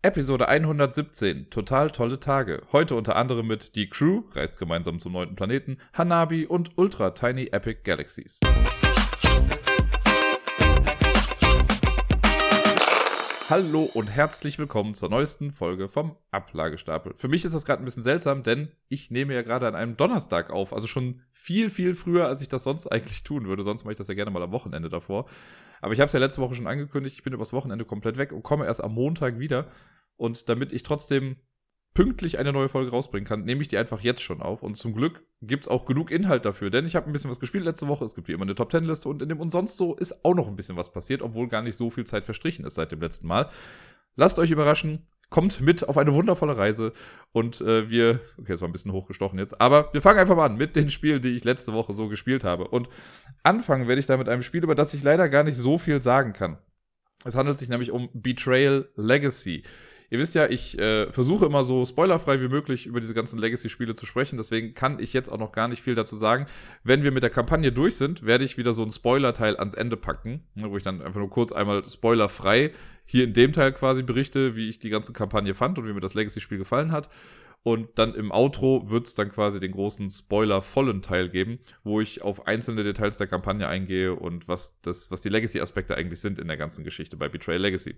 Episode 117, total tolle Tage. Heute unter anderem mit Die Crew, reist gemeinsam zum neunten Planeten, Hanabi und Ultra Tiny Epic Galaxies. Hallo und herzlich willkommen zur neuesten Folge vom Ablagestapel. Für mich ist das gerade ein bisschen seltsam, denn ich nehme ja gerade an einem Donnerstag auf, also schon viel, viel früher, als ich das sonst eigentlich tun würde. Sonst mache ich das ja gerne mal am Wochenende davor. Aber ich habe es ja letzte Woche schon angekündigt, ich bin übers Wochenende komplett weg und komme erst am Montag wieder. Und damit ich trotzdem pünktlich eine neue Folge rausbringen kann, nehme ich die einfach jetzt schon auf. Und zum Glück gibt es auch genug Inhalt dafür, denn ich habe ein bisschen was gespielt letzte Woche. Es gibt wie immer eine Top Ten Liste und in dem und sonst so ist auch noch ein bisschen was passiert, obwohl gar nicht so viel Zeit verstrichen ist seit dem letzten Mal. Lasst euch überraschen, kommt mit auf eine wundervolle Reise und äh, wir, okay, das war ein bisschen hochgestochen jetzt, aber wir fangen einfach mal an mit den Spielen, die ich letzte Woche so gespielt habe. Und anfangen werde ich da mit einem Spiel, über das ich leider gar nicht so viel sagen kann. Es handelt sich nämlich um Betrayal Legacy. Ihr wisst ja, ich äh, versuche immer so spoilerfrei wie möglich über diese ganzen Legacy-Spiele zu sprechen. Deswegen kann ich jetzt auch noch gar nicht viel dazu sagen. Wenn wir mit der Kampagne durch sind, werde ich wieder so einen Spoiler-Teil ans Ende packen, ne, wo ich dann einfach nur kurz einmal spoilerfrei hier in dem Teil quasi berichte, wie ich die ganze Kampagne fand und wie mir das Legacy-Spiel gefallen hat. Und dann im Outro wird es dann quasi den großen spoilervollen Teil geben, wo ich auf einzelne Details der Kampagne eingehe und was, das, was die Legacy-Aspekte eigentlich sind in der ganzen Geschichte bei Betrayal Legacy.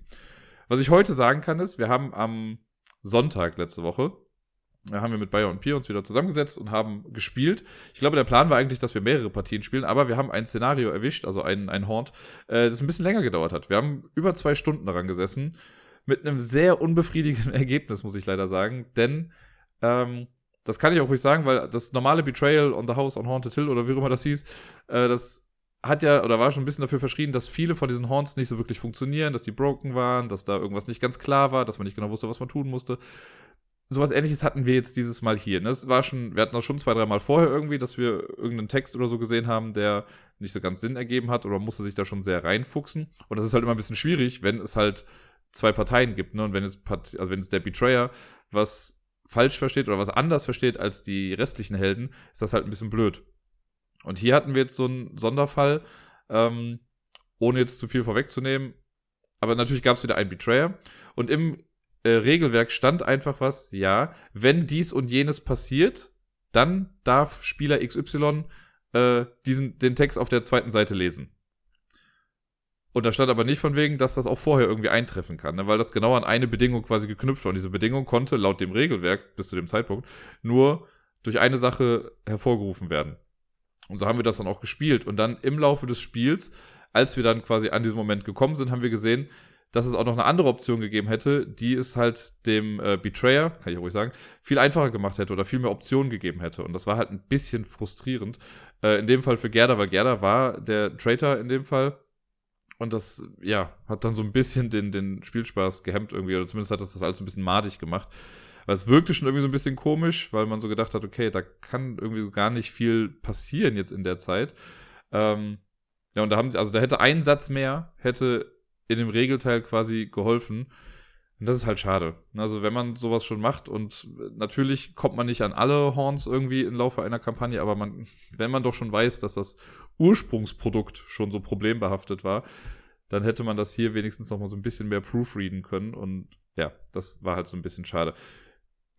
Was ich heute sagen kann, ist, wir haben am Sonntag letzte Woche, da haben wir mit Bayer und Pier uns wieder zusammengesetzt und haben gespielt. Ich glaube, der Plan war eigentlich, dass wir mehrere Partien spielen, aber wir haben ein Szenario erwischt, also ein, ein Haunt, äh, das ein bisschen länger gedauert hat. Wir haben über zwei Stunden daran gesessen, mit einem sehr unbefriedigenden Ergebnis, muss ich leider sagen, denn ähm, das kann ich auch ruhig sagen, weil das normale Betrayal on the House on Haunted Hill oder wie auch immer das hieß, äh, das hat ja oder war schon ein bisschen dafür verschrien, dass viele von diesen Horns nicht so wirklich funktionieren, dass die broken waren, dass da irgendwas nicht ganz klar war, dass man nicht genau wusste, was man tun musste. Sowas ähnliches hatten wir jetzt dieses Mal hier. Ne? War schon, wir hatten das schon zwei, drei Mal vorher irgendwie, dass wir irgendeinen Text oder so gesehen haben, der nicht so ganz Sinn ergeben hat oder musste sich da schon sehr reinfuchsen. Und das ist halt immer ein bisschen schwierig, wenn es halt zwei Parteien gibt, ne? Und wenn es, also wenn es der Betrayer was falsch versteht oder was anders versteht als die restlichen Helden, ist das halt ein bisschen blöd. Und hier hatten wir jetzt so einen Sonderfall, ähm, ohne jetzt zu viel vorwegzunehmen. Aber natürlich gab es wieder einen Betrayer. Und im äh, Regelwerk stand einfach was, ja, wenn dies und jenes passiert, dann darf Spieler XY äh, diesen, den Text auf der zweiten Seite lesen. Und da stand aber nicht von wegen, dass das auch vorher irgendwie eintreffen kann, ne? weil das genau an eine Bedingung quasi geknüpft war. Und diese Bedingung konnte laut dem Regelwerk bis zu dem Zeitpunkt nur durch eine Sache hervorgerufen werden. Und so haben wir das dann auch gespielt. Und dann im Laufe des Spiels, als wir dann quasi an diesem Moment gekommen sind, haben wir gesehen, dass es auch noch eine andere Option gegeben hätte, die es halt dem äh, Betrayer, kann ich ruhig sagen, viel einfacher gemacht hätte oder viel mehr Optionen gegeben hätte. Und das war halt ein bisschen frustrierend. Äh, in dem Fall für Gerda, weil Gerda war der Traitor in dem Fall. Und das, ja, hat dann so ein bisschen den, den Spielspaß gehemmt irgendwie, oder zumindest hat das das alles ein bisschen madig gemacht. Weil es wirkte schon irgendwie so ein bisschen komisch, weil man so gedacht hat, okay, da kann irgendwie so gar nicht viel passieren jetzt in der Zeit. Ähm, ja, und da haben sie, also da hätte ein Satz mehr, hätte in dem Regelteil quasi geholfen. Und das ist halt schade. Also wenn man sowas schon macht und natürlich kommt man nicht an alle Horns irgendwie im Laufe einer Kampagne, aber man, wenn man doch schon weiß, dass das Ursprungsprodukt schon so problembehaftet war, dann hätte man das hier wenigstens noch mal so ein bisschen mehr proofreaden können und ja, das war halt so ein bisschen schade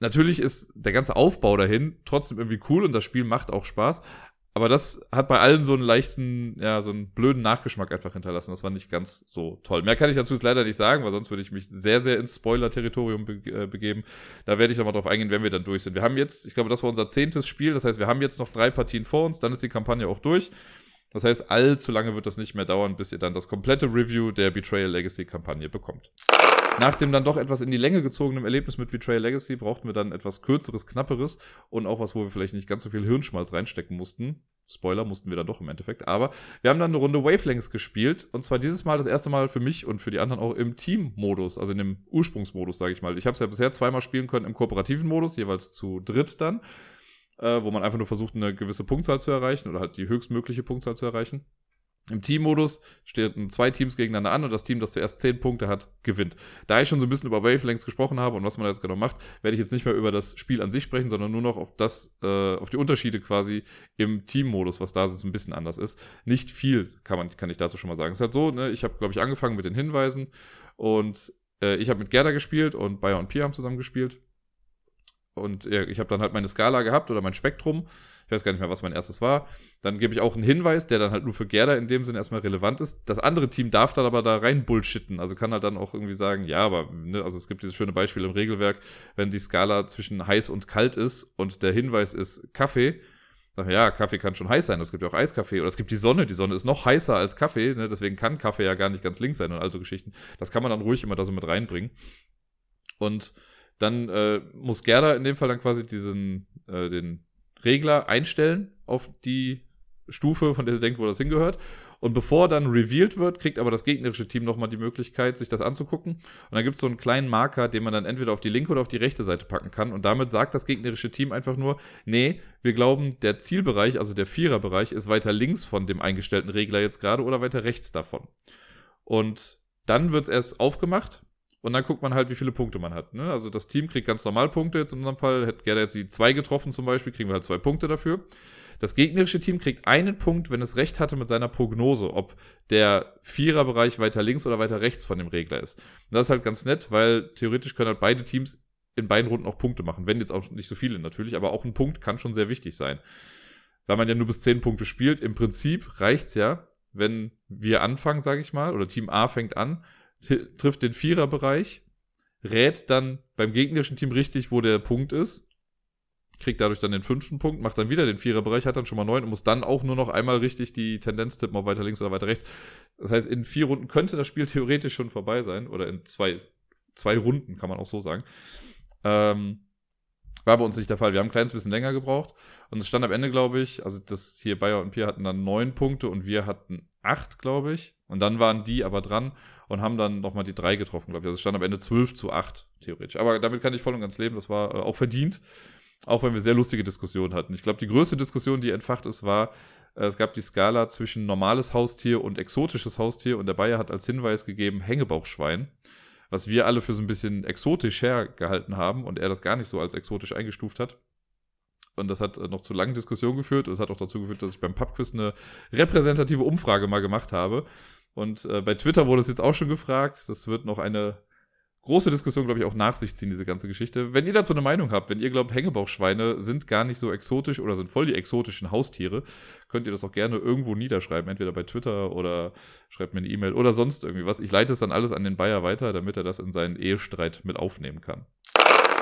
natürlich ist der ganze Aufbau dahin trotzdem irgendwie cool und das Spiel macht auch Spaß. Aber das hat bei allen so einen leichten, ja, so einen blöden Nachgeschmack einfach hinterlassen. Das war nicht ganz so toll. Mehr kann ich dazu jetzt leider nicht sagen, weil sonst würde ich mich sehr, sehr ins Spoiler-Territorium be äh, begeben. Da werde ich nochmal drauf eingehen, wenn wir dann durch sind. Wir haben jetzt, ich glaube, das war unser zehntes Spiel. Das heißt, wir haben jetzt noch drei Partien vor uns. Dann ist die Kampagne auch durch. Das heißt, allzu lange wird das nicht mehr dauern, bis ihr dann das komplette Review der Betrayal Legacy Kampagne bekommt. Nach dem dann doch etwas in die Länge gezogenen Erlebnis mit Betrayal Legacy brauchten wir dann etwas kürzeres, knapperes und auch was, wo wir vielleicht nicht ganz so viel Hirnschmalz reinstecken mussten. Spoiler mussten wir dann doch im Endeffekt. Aber wir haben dann eine Runde Wavelengths gespielt. Und zwar dieses Mal das erste Mal für mich und für die anderen auch im Team-Modus, also in dem Ursprungsmodus, sage ich mal. Ich habe es ja bisher zweimal spielen können im kooperativen Modus, jeweils zu dritt dann, äh, wo man einfach nur versucht, eine gewisse Punktzahl zu erreichen oder halt die höchstmögliche Punktzahl zu erreichen. Im Teammodus stehen zwei Teams gegeneinander an und das Team, das zuerst zehn Punkte hat, gewinnt. Da ich schon so ein bisschen über Wavelengths gesprochen habe und was man jetzt genau macht, werde ich jetzt nicht mehr über das Spiel an sich sprechen, sondern nur noch auf das, äh, auf die Unterschiede quasi im Teammodus, was da so ein bisschen anders ist. Nicht viel kann man, kann ich dazu schon mal sagen. Es ist halt so, ne, ich habe, glaube ich, angefangen mit den Hinweisen und äh, ich habe mit Gerda gespielt und Bayer und Pia haben zusammen gespielt. Und äh, ich habe dann halt meine Skala gehabt oder mein Spektrum. Ich weiß gar nicht mehr, was mein erstes war. Dann gebe ich auch einen Hinweis, der dann halt nur für Gerda in dem Sinne erstmal relevant ist. Das andere Team darf dann aber da rein bullshitten. Also kann halt dann auch irgendwie sagen, ja, aber, ne, also es gibt dieses schöne Beispiel im Regelwerk, wenn die Skala zwischen heiß und kalt ist und der Hinweis ist Kaffee, ja, Kaffee kann schon heiß sein, es gibt ja auch Eiskaffee oder es gibt die Sonne, die Sonne ist noch heißer als Kaffee, ne? deswegen kann Kaffee ja gar nicht ganz links sein und also Geschichten. Das kann man dann ruhig immer da so mit reinbringen. Und dann äh, muss Gerda in dem Fall dann quasi diesen, äh, den Regler einstellen auf die Stufe, von der sie denkt, wo das hingehört. Und bevor dann revealed wird, kriegt aber das gegnerische Team nochmal die Möglichkeit, sich das anzugucken. Und dann gibt es so einen kleinen Marker, den man dann entweder auf die linke oder auf die rechte Seite packen kann. Und damit sagt das gegnerische Team einfach nur, nee, wir glauben, der Zielbereich, also der Viererbereich, ist weiter links von dem eingestellten Regler jetzt gerade oder weiter rechts davon. Und dann wird es erst aufgemacht und dann guckt man halt, wie viele Punkte man hat. Ne? Also das Team kriegt ganz normal Punkte. Jetzt in unserem Fall hätte Gerda jetzt die zwei getroffen zum Beispiel, kriegen wir halt zwei Punkte dafür. Das gegnerische Team kriegt einen Punkt, wenn es recht hatte mit seiner Prognose, ob der Viererbereich weiter links oder weiter rechts von dem Regler ist. Und das ist halt ganz nett, weil theoretisch können halt beide Teams in beiden Runden auch Punkte machen. Wenn jetzt auch nicht so viele natürlich, aber auch ein Punkt kann schon sehr wichtig sein. Weil man ja nur bis zehn Punkte spielt. Im Prinzip reicht's ja, wenn wir anfangen, sage ich mal, oder Team A fängt an, trifft den Viererbereich, rät dann beim gegnerischen Team richtig, wo der Punkt ist, kriegt dadurch dann den fünften Punkt, macht dann wieder den Viererbereich, hat dann schon mal neun und muss dann auch nur noch einmal richtig die Tendenz tippen, ob weiter links oder weiter rechts. Das heißt, in vier Runden könnte das Spiel theoretisch schon vorbei sein oder in zwei, zwei Runden, kann man auch so sagen. Ähm, war bei uns nicht der Fall. Wir haben ein kleines bisschen länger gebraucht. Und es stand am Ende, glaube ich, also das hier Bayer und Pierre hatten dann neun Punkte und wir hatten acht, glaube ich. Und dann waren die aber dran und haben dann nochmal die drei getroffen, glaube ich. Also es stand am Ende zwölf zu acht, theoretisch. Aber damit kann ich voll und ganz leben. Das war äh, auch verdient. Auch wenn wir sehr lustige Diskussionen hatten. Ich glaube, die größte Diskussion, die entfacht ist, war, äh, es gab die Skala zwischen normales Haustier und exotisches Haustier und der Bayer hat als Hinweis gegeben Hängebauchschwein was wir alle für so ein bisschen exotisch hergehalten haben und er das gar nicht so als exotisch eingestuft hat. Und das hat noch zu langen Diskussionen geführt. Und es hat auch dazu geführt, dass ich beim Pubquiz eine repräsentative Umfrage mal gemacht habe. Und äh, bei Twitter wurde es jetzt auch schon gefragt. Das wird noch eine große Diskussion, glaube ich, auch nach sich ziehen, diese ganze Geschichte. Wenn ihr dazu eine Meinung habt, wenn ihr glaubt, Hängebauchschweine sind gar nicht so exotisch oder sind voll die exotischen Haustiere, könnt ihr das auch gerne irgendwo niederschreiben, entweder bei Twitter oder schreibt mir eine E-Mail oder sonst irgendwie was. Ich leite es dann alles an den Bayer weiter, damit er das in seinen Ehestreit mit aufnehmen kann.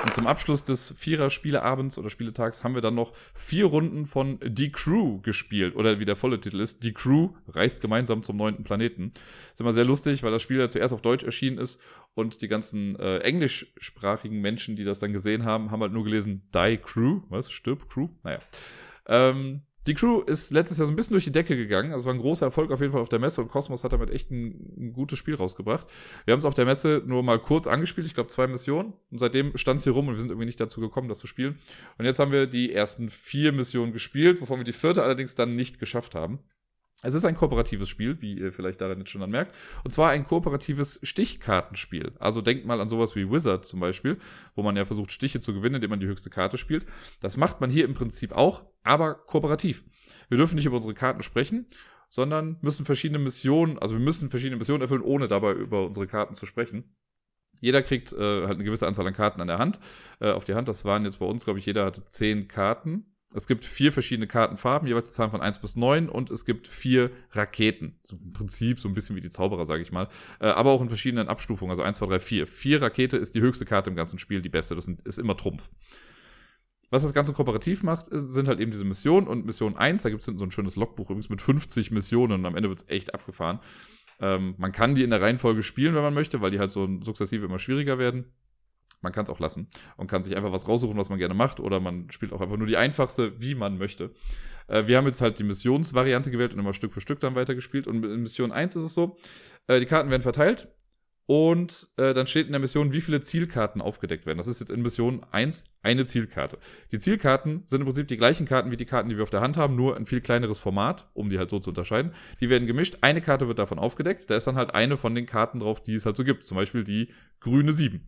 Und zum Abschluss des Vierer-Spieleabends oder Spieletags haben wir dann noch vier Runden von Die Crew gespielt. Oder wie der volle Titel ist, Die Crew reist gemeinsam zum neunten Planeten. ist immer sehr lustig, weil das Spiel ja zuerst auf Deutsch erschienen ist und die ganzen äh, englischsprachigen Menschen, die das dann gesehen haben, haben halt nur gelesen Die Crew. Was? Stirb Crew? Naja. Ähm, die Crew ist letztes Jahr so ein bisschen durch die Decke gegangen. Also war ein großer Erfolg auf jeden Fall auf der Messe und Cosmos hat damit echt ein, ein gutes Spiel rausgebracht. Wir haben es auf der Messe nur mal kurz angespielt, ich glaube zwei Missionen. Und seitdem stand es hier rum und wir sind irgendwie nicht dazu gekommen, das zu spielen. Und jetzt haben wir die ersten vier Missionen gespielt, wovon wir die vierte allerdings dann nicht geschafft haben. Es ist ein kooperatives Spiel, wie ihr vielleicht daran jetzt schon dann merkt. Und zwar ein kooperatives Stichkartenspiel. Also denkt mal an sowas wie Wizard zum Beispiel, wo man ja versucht, Stiche zu gewinnen, indem man die höchste Karte spielt. Das macht man hier im Prinzip auch, aber kooperativ. Wir dürfen nicht über unsere Karten sprechen, sondern müssen verschiedene Missionen, also wir müssen verschiedene Missionen erfüllen, ohne dabei über unsere Karten zu sprechen. Jeder kriegt äh, halt eine gewisse Anzahl an Karten an der Hand, äh, auf die Hand. Das waren jetzt bei uns, glaube ich, jeder hatte zehn Karten es gibt vier verschiedene Kartenfarben, jeweils die Zahlen von 1 bis 9 und es gibt vier Raketen. So im Prinzip so ein bisschen wie die Zauberer, sage ich mal. Äh, aber auch in verschiedenen Abstufungen, also 1, 2, 3, 4. Vier Rakete ist die höchste Karte im ganzen Spiel, die beste. Das ist immer Trumpf. Was das Ganze kooperativ macht, sind halt eben diese Missionen. Und Mission 1, da gibt es so ein schönes Logbuch übrigens mit 50 Missionen und am Ende wird es echt abgefahren. Ähm, man kann die in der Reihenfolge spielen, wenn man möchte, weil die halt so sukzessive immer schwieriger werden. Man kann es auch lassen und kann sich einfach was raussuchen, was man gerne macht, oder man spielt auch einfach nur die einfachste, wie man möchte. Äh, wir haben jetzt halt die Missionsvariante gewählt und immer Stück für Stück dann weitergespielt. Und in Mission 1 ist es so, äh, die Karten werden verteilt und äh, dann steht in der Mission, wie viele Zielkarten aufgedeckt werden. Das ist jetzt in Mission 1 eine Zielkarte. Die Zielkarten sind im Prinzip die gleichen Karten wie die Karten, die wir auf der Hand haben, nur ein viel kleineres Format, um die halt so zu unterscheiden. Die werden gemischt. Eine Karte wird davon aufgedeckt. Da ist dann halt eine von den Karten drauf, die es halt so gibt. Zum Beispiel die grüne 7.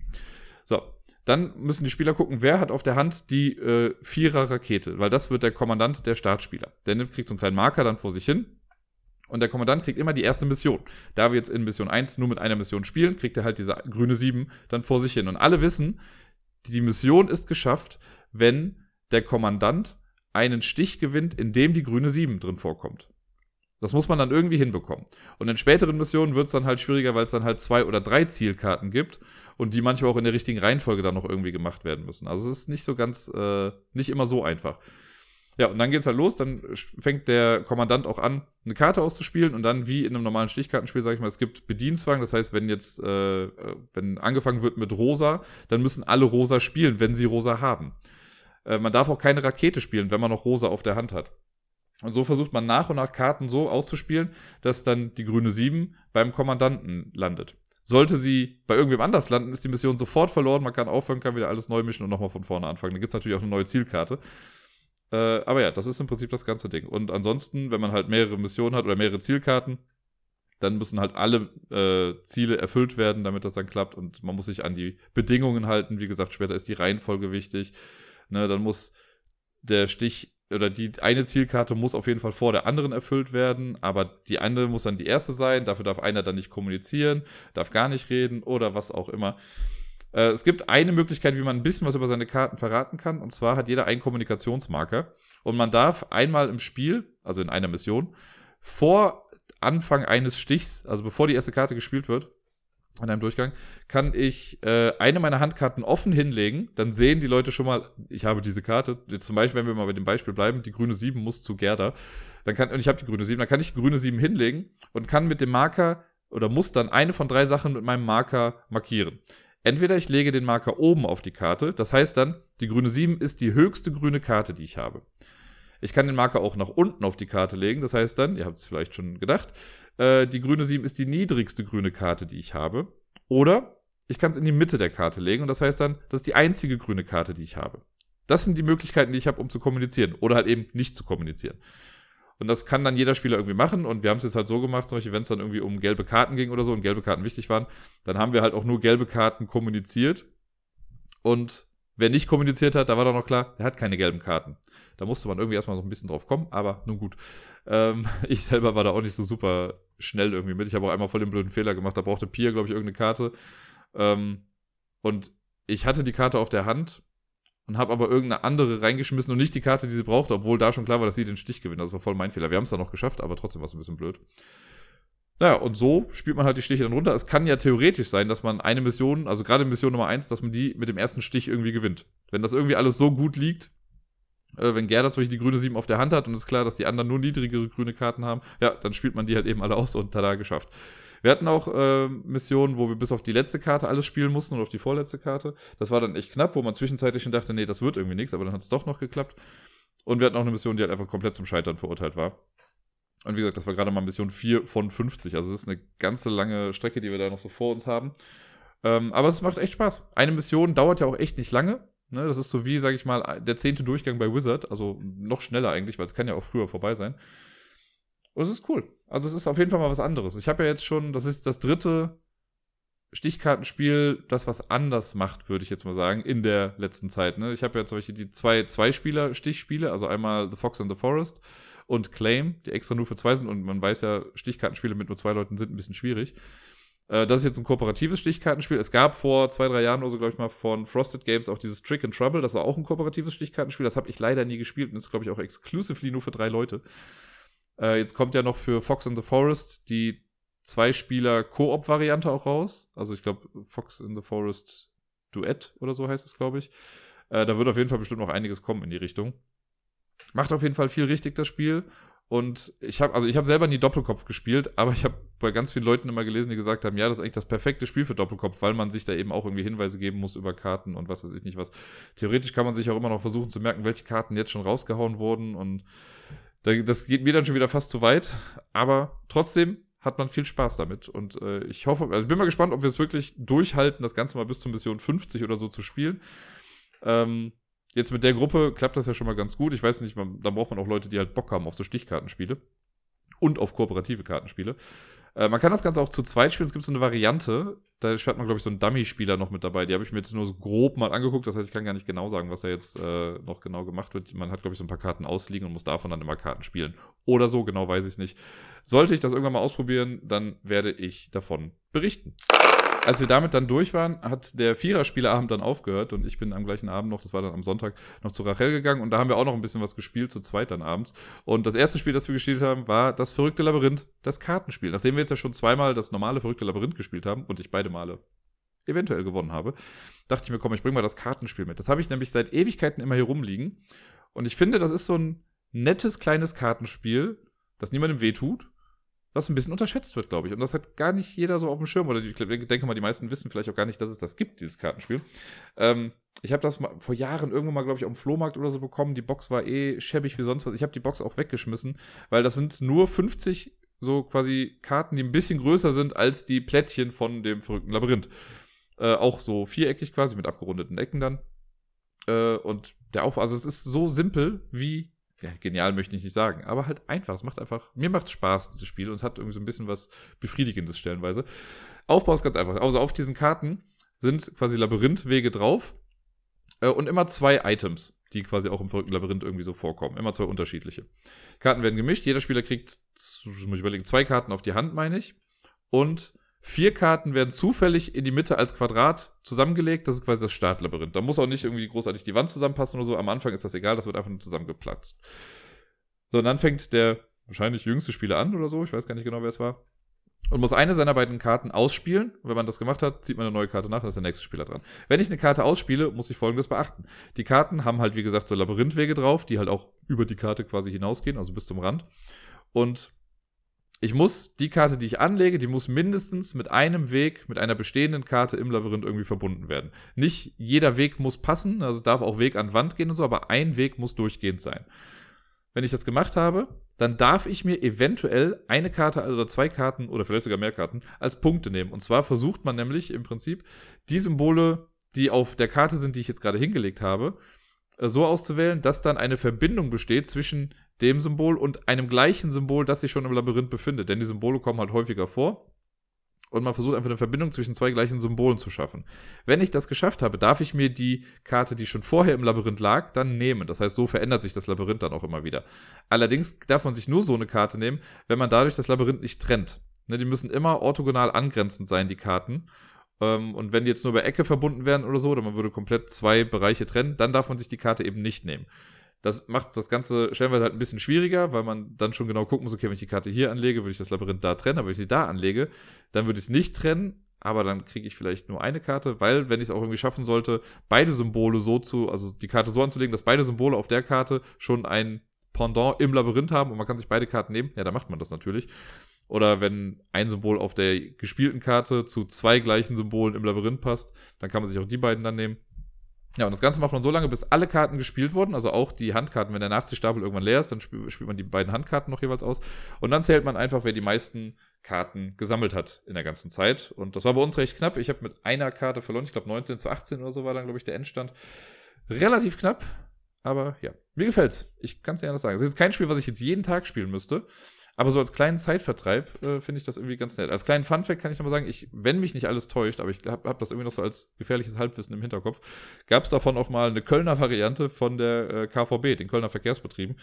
So, dann müssen die Spieler gucken, wer hat auf der Hand die äh, Vierer-Rakete, weil das wird der Kommandant der Startspieler. Der nimmt, kriegt so einen kleinen Marker dann vor sich hin Und der Kommandant kriegt immer die erste Mission. Da wir jetzt in Mission 1 nur mit einer Mission spielen, kriegt er halt diese grüne 7 dann vor sich hin. Und alle wissen, die Mission ist geschafft, wenn der Kommandant einen Stich gewinnt, in dem die grüne 7 drin vorkommt. Das muss man dann irgendwie hinbekommen. Und in späteren Missionen wird es dann halt schwieriger, weil es dann halt zwei oder drei Zielkarten gibt und die manchmal auch in der richtigen Reihenfolge dann noch irgendwie gemacht werden müssen. Also es ist nicht so ganz, äh, nicht immer so einfach. Ja, und dann geht's halt los, dann fängt der Kommandant auch an, eine Karte auszuspielen und dann wie in einem normalen Stichkartenspiel, sag ich mal, es gibt Bedienzwang, das heißt, wenn jetzt, äh, wenn angefangen wird mit Rosa, dann müssen alle Rosa spielen, wenn sie Rosa haben. Äh, man darf auch keine Rakete spielen, wenn man noch Rosa auf der Hand hat. Und so versucht man nach und nach Karten so auszuspielen, dass dann die grüne 7 beim Kommandanten landet. Sollte sie bei irgendwem anders landen, ist die Mission sofort verloren. Man kann aufhören, kann wieder alles neu mischen und nochmal von vorne anfangen. Dann gibt's natürlich auch eine neue Zielkarte. Äh, aber ja, das ist im Prinzip das ganze Ding. Und ansonsten, wenn man halt mehrere Missionen hat oder mehrere Zielkarten, dann müssen halt alle äh, Ziele erfüllt werden, damit das dann klappt. Und man muss sich an die Bedingungen halten. Wie gesagt, später ist die Reihenfolge wichtig. Ne, dann muss der Stich oder die eine Zielkarte muss auf jeden Fall vor der anderen erfüllt werden, aber die andere muss dann die erste sein. Dafür darf einer dann nicht kommunizieren, darf gar nicht reden oder was auch immer. Äh, es gibt eine Möglichkeit, wie man ein bisschen was über seine Karten verraten kann, und zwar hat jeder einen Kommunikationsmarker. Und man darf einmal im Spiel, also in einer Mission, vor Anfang eines Stichs, also bevor die erste Karte gespielt wird, an einem Durchgang, kann ich äh, eine meiner Handkarten offen hinlegen. Dann sehen die Leute schon mal, ich habe diese Karte. Zum Beispiel, wenn wir mal bei dem Beispiel bleiben, die grüne 7 muss zu Gerda. Dann kann, und ich habe die grüne 7, dann kann ich die grüne 7 hinlegen und kann mit dem Marker oder muss dann eine von drei Sachen mit meinem Marker markieren. Entweder ich lege den Marker oben auf die Karte, das heißt dann, die grüne 7 ist die höchste grüne Karte, die ich habe. Ich kann den Marker auch nach unten auf die Karte legen, das heißt dann, ihr habt es vielleicht schon gedacht, äh, die grüne 7 ist die niedrigste grüne Karte, die ich habe. Oder ich kann es in die Mitte der Karte legen und das heißt dann, das ist die einzige grüne Karte, die ich habe. Das sind die Möglichkeiten, die ich habe, um zu kommunizieren oder halt eben nicht zu kommunizieren. Und das kann dann jeder Spieler irgendwie machen. Und wir haben es jetzt halt so gemacht, zum Beispiel, wenn es dann irgendwie um gelbe Karten ging oder so und gelbe Karten wichtig waren, dann haben wir halt auch nur gelbe Karten kommuniziert. Und wer nicht kommuniziert hat, da war doch noch klar, er hat keine gelben Karten. Da musste man irgendwie erstmal so ein bisschen drauf kommen, aber nun gut. Ähm, ich selber war da auch nicht so super schnell irgendwie mit. Ich habe auch einmal voll den blöden Fehler gemacht. Da brauchte Pia, glaube ich, irgendeine Karte. Ähm, und ich hatte die Karte auf der Hand und habe aber irgendeine andere reingeschmissen und nicht die Karte, die sie brauchte, obwohl da schon klar war, dass sie den Stich gewinnt. Das war voll mein Fehler. Wir haben es dann noch geschafft, aber trotzdem war es ein bisschen blöd. Naja, und so spielt man halt die Stiche dann runter. Es kann ja theoretisch sein, dass man eine Mission, also gerade Mission Nummer eins, dass man die mit dem ersten Stich irgendwie gewinnt. Wenn das irgendwie alles so gut liegt, äh, wenn Gerda zum Beispiel die grüne 7 auf der Hand hat und es ist klar, dass die anderen nur niedrigere grüne Karten haben, ja, dann spielt man die halt eben alle aus und tada, geschafft. Wir hatten auch äh, Missionen, wo wir bis auf die letzte Karte alles spielen mussten oder auf die vorletzte Karte. Das war dann echt knapp, wo man zwischenzeitlich schon dachte, nee, das wird irgendwie nichts, aber dann hat es doch noch geklappt. Und wir hatten auch eine Mission, die halt einfach komplett zum Scheitern verurteilt war. Und wie gesagt, das war gerade mal Mission 4 von 50. Also es ist eine ganze lange Strecke, die wir da noch so vor uns haben. Ähm, aber es macht echt Spaß. Eine Mission dauert ja auch echt nicht lange. Ne? Das ist so wie, sag ich mal, der zehnte Durchgang bei Wizard. Also noch schneller eigentlich, weil es kann ja auch früher vorbei sein. Und es ist cool. Also es ist auf jeden Fall mal was anderes. Ich habe ja jetzt schon, das ist das dritte Stichkartenspiel, das was anders macht, würde ich jetzt mal sagen, in der letzten Zeit. Ne? Ich habe ja zum Beispiel die zwei Zwei-Spieler-Stichspiele, also einmal The Fox and the Forest und Claim, die extra nur für zwei sind. Und man weiß ja, Stichkartenspiele mit nur zwei Leuten sind ein bisschen schwierig. Äh, das ist jetzt ein kooperatives Stichkartenspiel. Es gab vor zwei, drei Jahren oder so, glaube ich mal, von Frosted Games auch dieses Trick and Trouble. Das war auch ein kooperatives Stichkartenspiel. Das habe ich leider nie gespielt und ist, glaube ich, auch exclusively nur für drei Leute. Äh, jetzt kommt ja noch für Fox in the Forest die Zwei-Spieler-Koop-Variante auch raus. Also ich glaube, Fox in the Forest Duett oder so heißt es, glaube ich. Äh, da wird auf jeden Fall bestimmt noch einiges kommen in die Richtung. Macht auf jeden Fall viel richtig, das Spiel. Und ich habe, also ich habe selber nie Doppelkopf gespielt, aber ich habe bei ganz vielen Leuten immer gelesen, die gesagt haben, ja, das ist eigentlich das perfekte Spiel für Doppelkopf, weil man sich da eben auch irgendwie Hinweise geben muss über Karten und was weiß ich nicht was. Theoretisch kann man sich auch immer noch versuchen zu merken, welche Karten jetzt schon rausgehauen wurden und das geht mir dann schon wieder fast zu weit, aber trotzdem hat man viel Spaß damit. Und äh, ich hoffe, also ich bin mal gespannt, ob wir es wirklich durchhalten, das Ganze mal bis zur Mission 50 oder so zu spielen. Ähm, jetzt mit der Gruppe klappt das ja schon mal ganz gut. Ich weiß nicht, man, da braucht man auch Leute, die halt Bock haben auf so Stichkartenspiele. und auf kooperative Kartenspiele. Äh, man kann das Ganze auch zu zweit spielen. Es gibt so eine Variante, da hat man, glaube ich, so einen Dummy-Spieler noch mit dabei. Die habe ich mir jetzt nur so grob mal angeguckt. Das heißt, ich kann gar nicht genau sagen, was da jetzt äh, noch genau gemacht wird. Man hat, glaube ich, so ein paar Karten ausliegen und muss davon dann immer Karten spielen. Oder so, genau weiß ich es nicht. Sollte ich das irgendwann mal ausprobieren, dann werde ich davon berichten als wir damit dann durch waren, hat der Viererspieleabend dann aufgehört und ich bin am gleichen Abend noch, das war dann am Sonntag, noch zu Rachel gegangen und da haben wir auch noch ein bisschen was gespielt, zu zweit dann abends. Und das erste Spiel, das wir gespielt haben, war das verrückte Labyrinth, das Kartenspiel. Nachdem wir jetzt ja schon zweimal das normale verrückte Labyrinth gespielt haben und ich beide Male eventuell gewonnen habe, dachte ich mir, komm, ich bring mal das Kartenspiel mit. Das habe ich nämlich seit Ewigkeiten immer hier rumliegen. Und ich finde, das ist so ein nettes kleines Kartenspiel, das niemandem wehtut was ein bisschen unterschätzt wird, glaube ich. Und das hat gar nicht jeder so auf dem Schirm. Oder ich denke mal, die meisten wissen vielleicht auch gar nicht, dass es das gibt, dieses Kartenspiel. Ähm, ich habe das mal vor Jahren irgendwann mal, glaube ich, auf dem Flohmarkt oder so bekommen. Die Box war eh schäbig wie sonst was. Ich habe die Box auch weggeschmissen, weil das sind nur 50 so quasi Karten, die ein bisschen größer sind als die Plättchen von dem verrückten Labyrinth. Äh, auch so viereckig quasi mit abgerundeten Ecken dann. Äh, und der Aufbau, also es ist so simpel wie ja, genial möchte ich nicht sagen, aber halt einfach. Es macht einfach, mir macht Spaß, dieses Spiel, und es hat irgendwie so ein bisschen was Befriedigendes stellenweise. Aufbau ist ganz einfach. Also auf diesen Karten sind quasi Labyrinthwege drauf äh, und immer zwei Items, die quasi auch im verrückten Labyrinth irgendwie so vorkommen. Immer zwei unterschiedliche. Karten werden gemischt, jeder Spieler kriegt, muss ich überlegen, zwei Karten auf die Hand, meine ich. Und Vier Karten werden zufällig in die Mitte als Quadrat zusammengelegt. Das ist quasi das Startlabyrinth. Da muss auch nicht irgendwie großartig die Wand zusammenpassen oder so. Am Anfang ist das egal, das wird einfach nur zusammengeplatzt. So, und dann fängt der wahrscheinlich jüngste Spieler an oder so. Ich weiß gar nicht genau, wer es war. Und muss eine seiner beiden Karten ausspielen. Wenn man das gemacht hat, zieht man eine neue Karte nach, dann ist der nächste Spieler dran. Wenn ich eine Karte ausspiele, muss ich folgendes beachten. Die Karten haben halt, wie gesagt, so Labyrinthwege drauf, die halt auch über die Karte quasi hinausgehen, also bis zum Rand. Und ich muss die Karte, die ich anlege, die muss mindestens mit einem Weg, mit einer bestehenden Karte im Labyrinth irgendwie verbunden werden. Nicht jeder Weg muss passen, also darf auch Weg an Wand gehen und so, aber ein Weg muss durchgehend sein. Wenn ich das gemacht habe, dann darf ich mir eventuell eine Karte oder zwei Karten oder vielleicht sogar mehr Karten als Punkte nehmen. Und zwar versucht man nämlich im Prinzip die Symbole, die auf der Karte sind, die ich jetzt gerade hingelegt habe, äh, so auszuwählen, dass dann eine Verbindung besteht zwischen dem Symbol und einem gleichen Symbol, das sich schon im Labyrinth befindet. Denn die Symbole kommen halt häufiger vor. Und man versucht einfach eine Verbindung zwischen zwei gleichen Symbolen zu schaffen. Wenn ich das geschafft habe, darf ich mir die Karte, die schon vorher im Labyrinth lag, dann nehmen. Das heißt, so verändert sich das Labyrinth dann auch immer wieder. Allerdings darf man sich nur so eine Karte nehmen, wenn man dadurch das Labyrinth nicht trennt. Ne, die müssen immer orthogonal angrenzend sein, die Karten. Ähm, und wenn die jetzt nur bei Ecke verbunden werden oder so, oder man würde komplett zwei Bereiche trennen, dann darf man sich die Karte eben nicht nehmen. Das macht das Ganze stellenweise halt ein bisschen schwieriger, weil man dann schon genau gucken muss, okay, wenn ich die Karte hier anlege, würde ich das Labyrinth da trennen, aber wenn ich sie da anlege, dann würde ich es nicht trennen, aber dann kriege ich vielleicht nur eine Karte, weil, wenn ich es auch irgendwie schaffen sollte, beide Symbole so zu, also die Karte so anzulegen, dass beide Symbole auf der Karte schon ein Pendant im Labyrinth haben und man kann sich beide Karten nehmen, ja, dann macht man das natürlich. Oder wenn ein Symbol auf der gespielten Karte zu zwei gleichen Symbolen im Labyrinth passt, dann kann man sich auch die beiden dann nehmen. Ja, und das Ganze macht man so lange, bis alle Karten gespielt wurden, also auch die Handkarten. Wenn der Nachziehstapel irgendwann leer ist, dann spielt man die beiden Handkarten noch jeweils aus. Und dann zählt man einfach, wer die meisten Karten gesammelt hat in der ganzen Zeit. Und das war bei uns recht knapp. Ich habe mit einer Karte verloren. Ich glaube 19 zu 18 oder so war dann, glaube ich, der Endstand. Relativ knapp, aber ja, mir gefällt's. Ich kann es ja anders sagen. Es ist kein Spiel, was ich jetzt jeden Tag spielen müsste. Aber so als kleinen Zeitvertreib äh, finde ich das irgendwie ganz nett. Als kleinen Funfact kann ich nochmal sagen, ich, wenn mich nicht alles täuscht, aber ich habe hab das irgendwie noch so als gefährliches Halbwissen im Hinterkopf, gab es davon auch mal eine Kölner Variante von der äh, KVB, den Kölner Verkehrsbetrieben.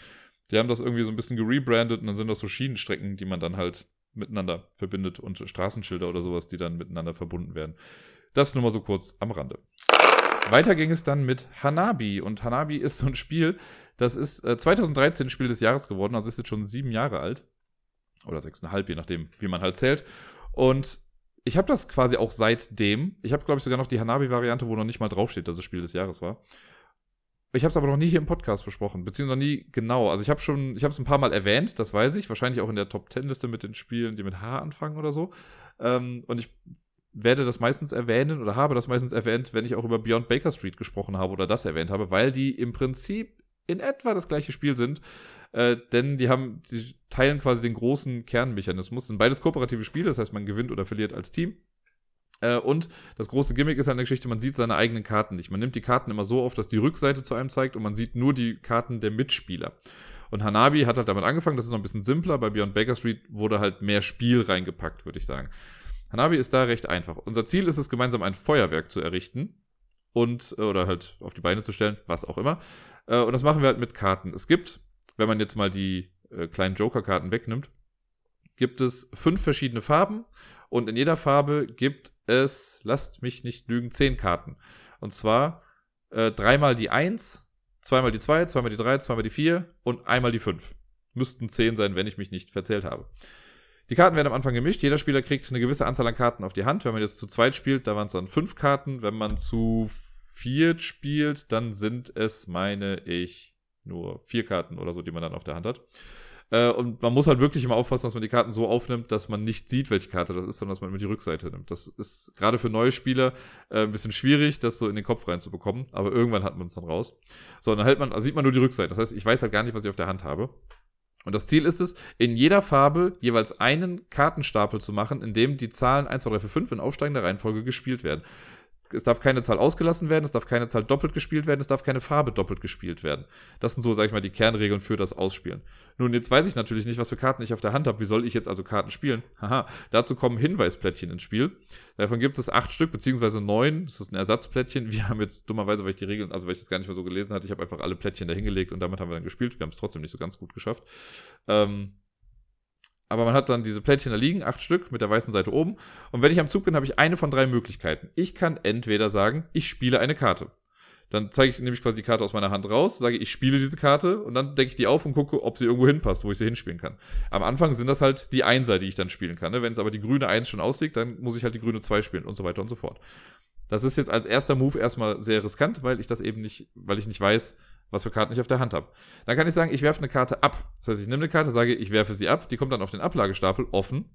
Die haben das irgendwie so ein bisschen gerebrandet und dann sind das so Schienenstrecken, die man dann halt miteinander verbindet und Straßenschilder oder sowas, die dann miteinander verbunden werden. Das nur mal so kurz am Rande. Weiter ging es dann mit Hanabi. Und Hanabi ist so ein Spiel, das ist äh, 2013 Spiel des Jahres geworden, also ist jetzt schon sieben Jahre alt. Oder sechseinhalb, je nachdem, wie man halt zählt. Und ich habe das quasi auch seitdem. Ich habe, glaube ich, sogar noch die Hanabi-Variante, wo noch nicht mal draufsteht, dass es Spiel des Jahres war. Ich habe es aber noch nie hier im Podcast besprochen, beziehungsweise noch nie genau. Also ich habe schon, ich habe es ein paar Mal erwähnt, das weiß ich, wahrscheinlich auch in der Top Ten Liste mit den Spielen, die mit H anfangen oder so. Ähm, und ich werde das meistens erwähnen oder habe das meistens erwähnt, wenn ich auch über Beyond Baker Street gesprochen habe oder das erwähnt habe, weil die im Prinzip in etwa das gleiche Spiel sind. Äh, denn die haben, die teilen quasi den großen Kernmechanismus. sind beides kooperative Spiele, das heißt, man gewinnt oder verliert als Team. Äh, und das große Gimmick ist an der Geschichte, man sieht seine eigenen Karten nicht. Man nimmt die Karten immer so auf, dass die Rückseite zu einem zeigt und man sieht nur die Karten der Mitspieler. Und Hanabi hat halt damit angefangen, das ist noch ein bisschen simpler. Bei Beyond Baker Street wurde halt mehr Spiel reingepackt, würde ich sagen. Hanabi ist da recht einfach. Unser Ziel ist es, gemeinsam ein Feuerwerk zu errichten und äh, oder halt auf die Beine zu stellen, was auch immer. Äh, und das machen wir halt mit Karten. Es gibt, wenn man jetzt mal die äh, kleinen Joker-Karten wegnimmt, gibt es fünf verschiedene Farben und in jeder Farbe gibt es, lasst mich nicht lügen, zehn Karten. Und zwar äh, dreimal die eins, zweimal die zwei, zweimal die drei, zweimal die vier und einmal die fünf. Müssten zehn sein, wenn ich mich nicht verzählt habe. Die Karten werden am Anfang gemischt. Jeder Spieler kriegt eine gewisse Anzahl an Karten auf die Hand. Wenn man jetzt zu zweit spielt, da waren es dann fünf Karten. Wenn man zu viert spielt, dann sind es, meine ich, nur vier Karten oder so, die man dann auf der Hand hat. Äh, und man muss halt wirklich immer aufpassen, dass man die Karten so aufnimmt, dass man nicht sieht, welche Karte das ist, sondern dass man immer die Rückseite nimmt. Das ist gerade für neue Spieler äh, ein bisschen schwierig, das so in den Kopf reinzubekommen, aber irgendwann hat man es dann raus. So, dann hält man, also sieht man nur die Rückseite. Das heißt, ich weiß halt gar nicht, was ich auf der Hand habe. Und das Ziel ist es, in jeder Farbe jeweils einen Kartenstapel zu machen, in dem die Zahlen 1, 2, 3, 4, 5 in aufsteigender Reihenfolge gespielt werden. Es darf keine Zahl ausgelassen werden, es darf keine Zahl doppelt gespielt werden, es darf keine Farbe doppelt gespielt werden. Das sind so, sag ich mal, die Kernregeln für das Ausspielen. Nun, jetzt weiß ich natürlich nicht, was für Karten ich auf der Hand habe. Wie soll ich jetzt also Karten spielen? Haha, dazu kommen Hinweisplättchen ins Spiel. Davon gibt es acht Stück, beziehungsweise neun. Das ist ein Ersatzplättchen. Wir haben jetzt dummerweise, weil ich die Regeln, also weil ich das gar nicht mehr so gelesen hatte, ich habe einfach alle Plättchen da hingelegt und damit haben wir dann gespielt. Wir haben es trotzdem nicht so ganz gut geschafft. Ähm, aber man hat dann diese Plättchen da liegen, acht Stück mit der weißen Seite oben. Und wenn ich am Zug bin, habe ich eine von drei Möglichkeiten. Ich kann entweder sagen, ich spiele eine Karte. Dann zeige ich nämlich quasi die Karte aus meiner Hand raus, sage ich spiele diese Karte und dann decke ich die auf und gucke, ob sie irgendwo hinpasst, wo ich sie hinspielen kann. Am Anfang sind das halt die Einser, die ich dann spielen kann. Ne? Wenn es aber die grüne Eins schon ausliegt, dann muss ich halt die grüne Zwei spielen und so weiter und so fort. Das ist jetzt als erster Move erstmal sehr riskant, weil ich das eben nicht, weil ich nicht weiß, was für Karten ich auf der Hand habe. Dann kann ich sagen, ich werfe eine Karte ab. Das heißt, ich nehme eine Karte, sage, ich werfe sie ab, die kommt dann auf den Ablagestapel offen.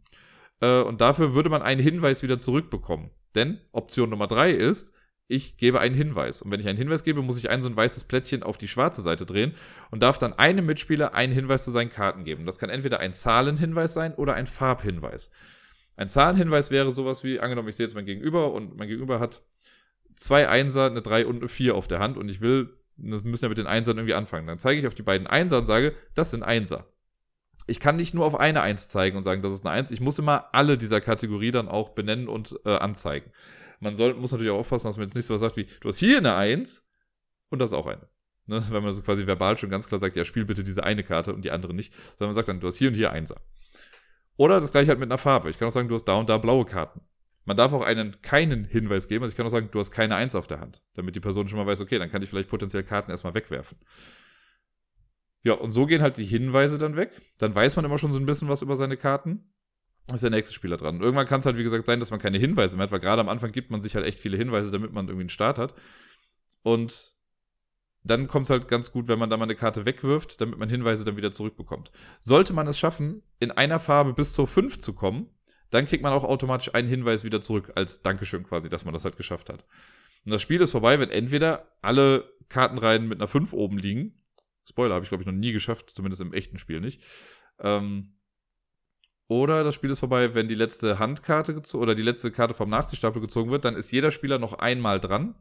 Äh, und dafür würde man einen Hinweis wieder zurückbekommen. Denn Option Nummer drei ist, ich gebe einen Hinweis. Und wenn ich einen Hinweis gebe, muss ich ein so ein weißes Plättchen auf die schwarze Seite drehen und darf dann einem Mitspieler einen Hinweis zu seinen Karten geben. Das kann entweder ein Zahlenhinweis sein oder ein Farbhinweis. Ein Zahlenhinweis wäre sowas wie, angenommen, ich sehe jetzt mein Gegenüber und mein Gegenüber hat zwei Einser, eine drei und eine vier auf der Hand und ich will wir müssen ja mit den Einsern irgendwie anfangen. Dann zeige ich auf die beiden Einser und sage, das sind Einser. Ich kann nicht nur auf eine Eins zeigen und sagen, das ist eine Eins. Ich muss immer alle dieser Kategorie dann auch benennen und äh, anzeigen. Man soll, muss natürlich auch aufpassen, dass man jetzt nicht so was sagt wie, du hast hier eine Eins und das ist auch eine. Ne? Wenn man so quasi verbal schon ganz klar sagt, ja, spiel bitte diese eine Karte und die andere nicht. Sondern man sagt dann, du hast hier und hier Einser. Oder das gleiche halt mit einer Farbe. Ich kann auch sagen, du hast da und da blaue Karten. Man darf auch einen keinen Hinweis geben. Also ich kann auch sagen, du hast keine Eins auf der Hand, damit die Person schon mal weiß, okay, dann kann ich vielleicht potenziell Karten erstmal wegwerfen. Ja, und so gehen halt die Hinweise dann weg. Dann weiß man immer schon so ein bisschen was über seine Karten. ist der nächste Spieler dran. Und irgendwann kann es halt, wie gesagt, sein, dass man keine Hinweise mehr hat, weil gerade am Anfang gibt man sich halt echt viele Hinweise, damit man irgendwie einen Start hat. Und dann kommt es halt ganz gut, wenn man da mal eine Karte wegwirft, damit man Hinweise dann wieder zurückbekommt. Sollte man es schaffen, in einer Farbe bis zur 5 zu kommen, dann kriegt man auch automatisch einen Hinweis wieder zurück, als Dankeschön quasi, dass man das halt geschafft hat. Und das Spiel ist vorbei, wenn entweder alle Kartenreihen mit einer 5 oben liegen. Spoiler, habe ich, glaube ich, noch nie geschafft, zumindest im echten Spiel nicht. Ähm, oder das Spiel ist vorbei, wenn die letzte Handkarte oder die letzte Karte vom Nachziehstapel gezogen wird, dann ist jeder Spieler noch einmal dran.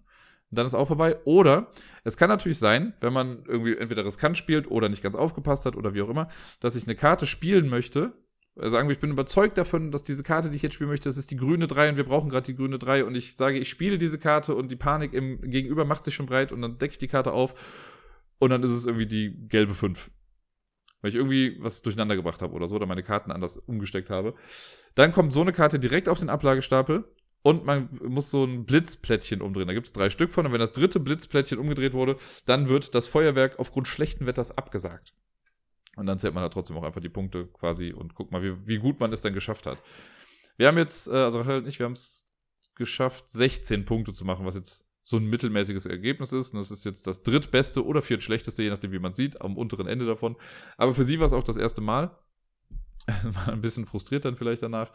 dann ist auch vorbei. Oder es kann natürlich sein, wenn man irgendwie entweder riskant spielt oder nicht ganz aufgepasst hat oder wie auch immer, dass ich eine Karte spielen möchte, sagen wir, ich bin überzeugt davon, dass diese Karte, die ich jetzt spielen möchte, das ist die grüne 3 und wir brauchen gerade die grüne 3 und ich sage, ich spiele diese Karte und die Panik im Gegenüber macht sich schon breit und dann decke ich die Karte auf und dann ist es irgendwie die gelbe 5. Weil ich irgendwie was durcheinander gebracht habe oder so oder meine Karten anders umgesteckt habe. Dann kommt so eine Karte direkt auf den Ablagestapel und man muss so ein Blitzplättchen umdrehen. Da gibt es drei Stück von und wenn das dritte Blitzplättchen umgedreht wurde, dann wird das Feuerwerk aufgrund schlechten Wetters abgesagt. Und dann zählt man da trotzdem auch einfach die Punkte quasi und guckt mal, wie, wie gut man es dann geschafft hat. Wir haben jetzt, äh, also halt nicht, wir haben es geschafft, 16 Punkte zu machen, was jetzt so ein mittelmäßiges Ergebnis ist. Und das ist jetzt das drittbeste oder viertschlechteste, je nachdem, wie man sieht, am unteren Ende davon. Aber für sie war es auch das erste Mal. War ein bisschen frustriert dann vielleicht danach.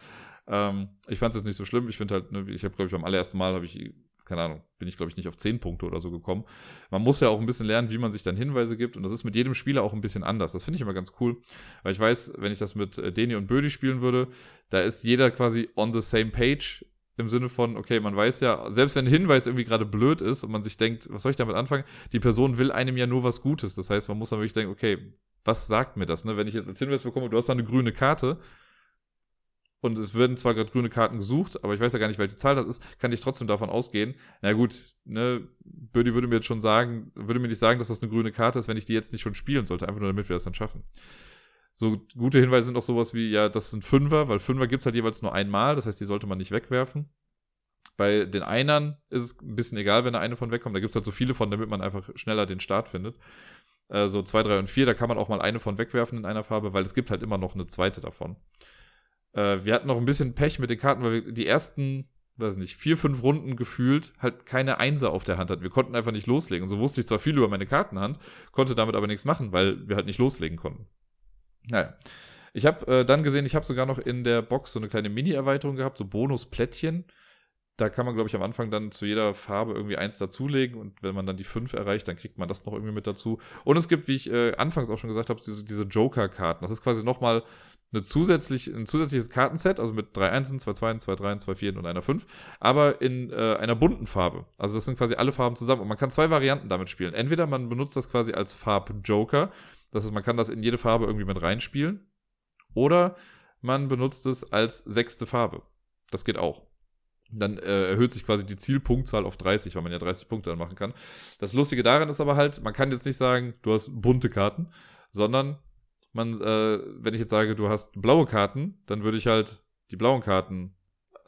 Ähm, ich fand es jetzt nicht so schlimm. Ich finde halt, ne, ich habe, glaube ich, beim allerersten Mal habe ich keine Ahnung, bin ich, glaube ich, nicht auf 10 Punkte oder so gekommen. Man muss ja auch ein bisschen lernen, wie man sich dann Hinweise gibt. Und das ist mit jedem Spieler auch ein bisschen anders. Das finde ich immer ganz cool. Weil ich weiß, wenn ich das mit äh, Deni und Bödi spielen würde, da ist jeder quasi on the same page. Im Sinne von, okay, man weiß ja, selbst wenn ein Hinweis irgendwie gerade blöd ist und man sich denkt, was soll ich damit anfangen? Die Person will einem ja nur was Gutes. Das heißt, man muss dann wirklich denken, okay, was sagt mir das? Ne? Wenn ich jetzt als Hinweis bekomme, du hast da eine grüne Karte und es werden zwar gerade grüne Karten gesucht, aber ich weiß ja gar nicht, welche Zahl das ist, kann ich trotzdem davon ausgehen. Na gut, ne, Birdie würde mir jetzt schon sagen, würde mir nicht sagen, dass das eine grüne Karte ist, wenn ich die jetzt nicht schon spielen sollte, einfach nur damit wir das dann schaffen. So gute Hinweise sind auch sowas wie, ja, das sind Fünfer, weil Fünfer gibt es halt jeweils nur einmal, das heißt, die sollte man nicht wegwerfen. Bei den Einern ist es ein bisschen egal, wenn da eine von wegkommt. Da gibt es halt so viele von, damit man einfach schneller den Start findet. Äh, so zwei, drei und vier, da kann man auch mal eine von wegwerfen in einer Farbe, weil es gibt halt immer noch eine zweite davon. Äh, wir hatten noch ein bisschen Pech mit den Karten, weil wir die ersten, weiß nicht, vier, fünf Runden gefühlt halt keine Einser auf der Hand hatten. Wir konnten einfach nicht loslegen. Und so wusste ich zwar viel über meine Kartenhand, konnte damit aber nichts machen, weil wir halt nicht loslegen konnten. Naja. Ich habe äh, dann gesehen, ich habe sogar noch in der Box so eine kleine Mini-Erweiterung gehabt, so Bonusplättchen da kann man, glaube ich, am Anfang dann zu jeder Farbe irgendwie eins dazulegen und wenn man dann die fünf erreicht, dann kriegt man das noch irgendwie mit dazu. Und es gibt, wie ich äh, anfangs auch schon gesagt habe, diese, diese Joker-Karten. Das ist quasi nochmal eine zusätzlich, ein zusätzliches Kartenset, also mit drei Einsen, zwei Zweien, zwei Dreien, zwei Vieren und einer Fünf, aber in äh, einer bunten Farbe. Also das sind quasi alle Farben zusammen und man kann zwei Varianten damit spielen. Entweder man benutzt das quasi als Farb-Joker, das heißt, man kann das in jede Farbe irgendwie mit reinspielen, oder man benutzt es als sechste Farbe. Das geht auch dann äh, erhöht sich quasi die Zielpunktzahl auf 30, weil man ja 30 Punkte dann machen kann. Das Lustige daran ist aber halt, man kann jetzt nicht sagen, du hast bunte Karten, sondern man, äh, wenn ich jetzt sage, du hast blaue Karten, dann würde ich halt die blauen Karten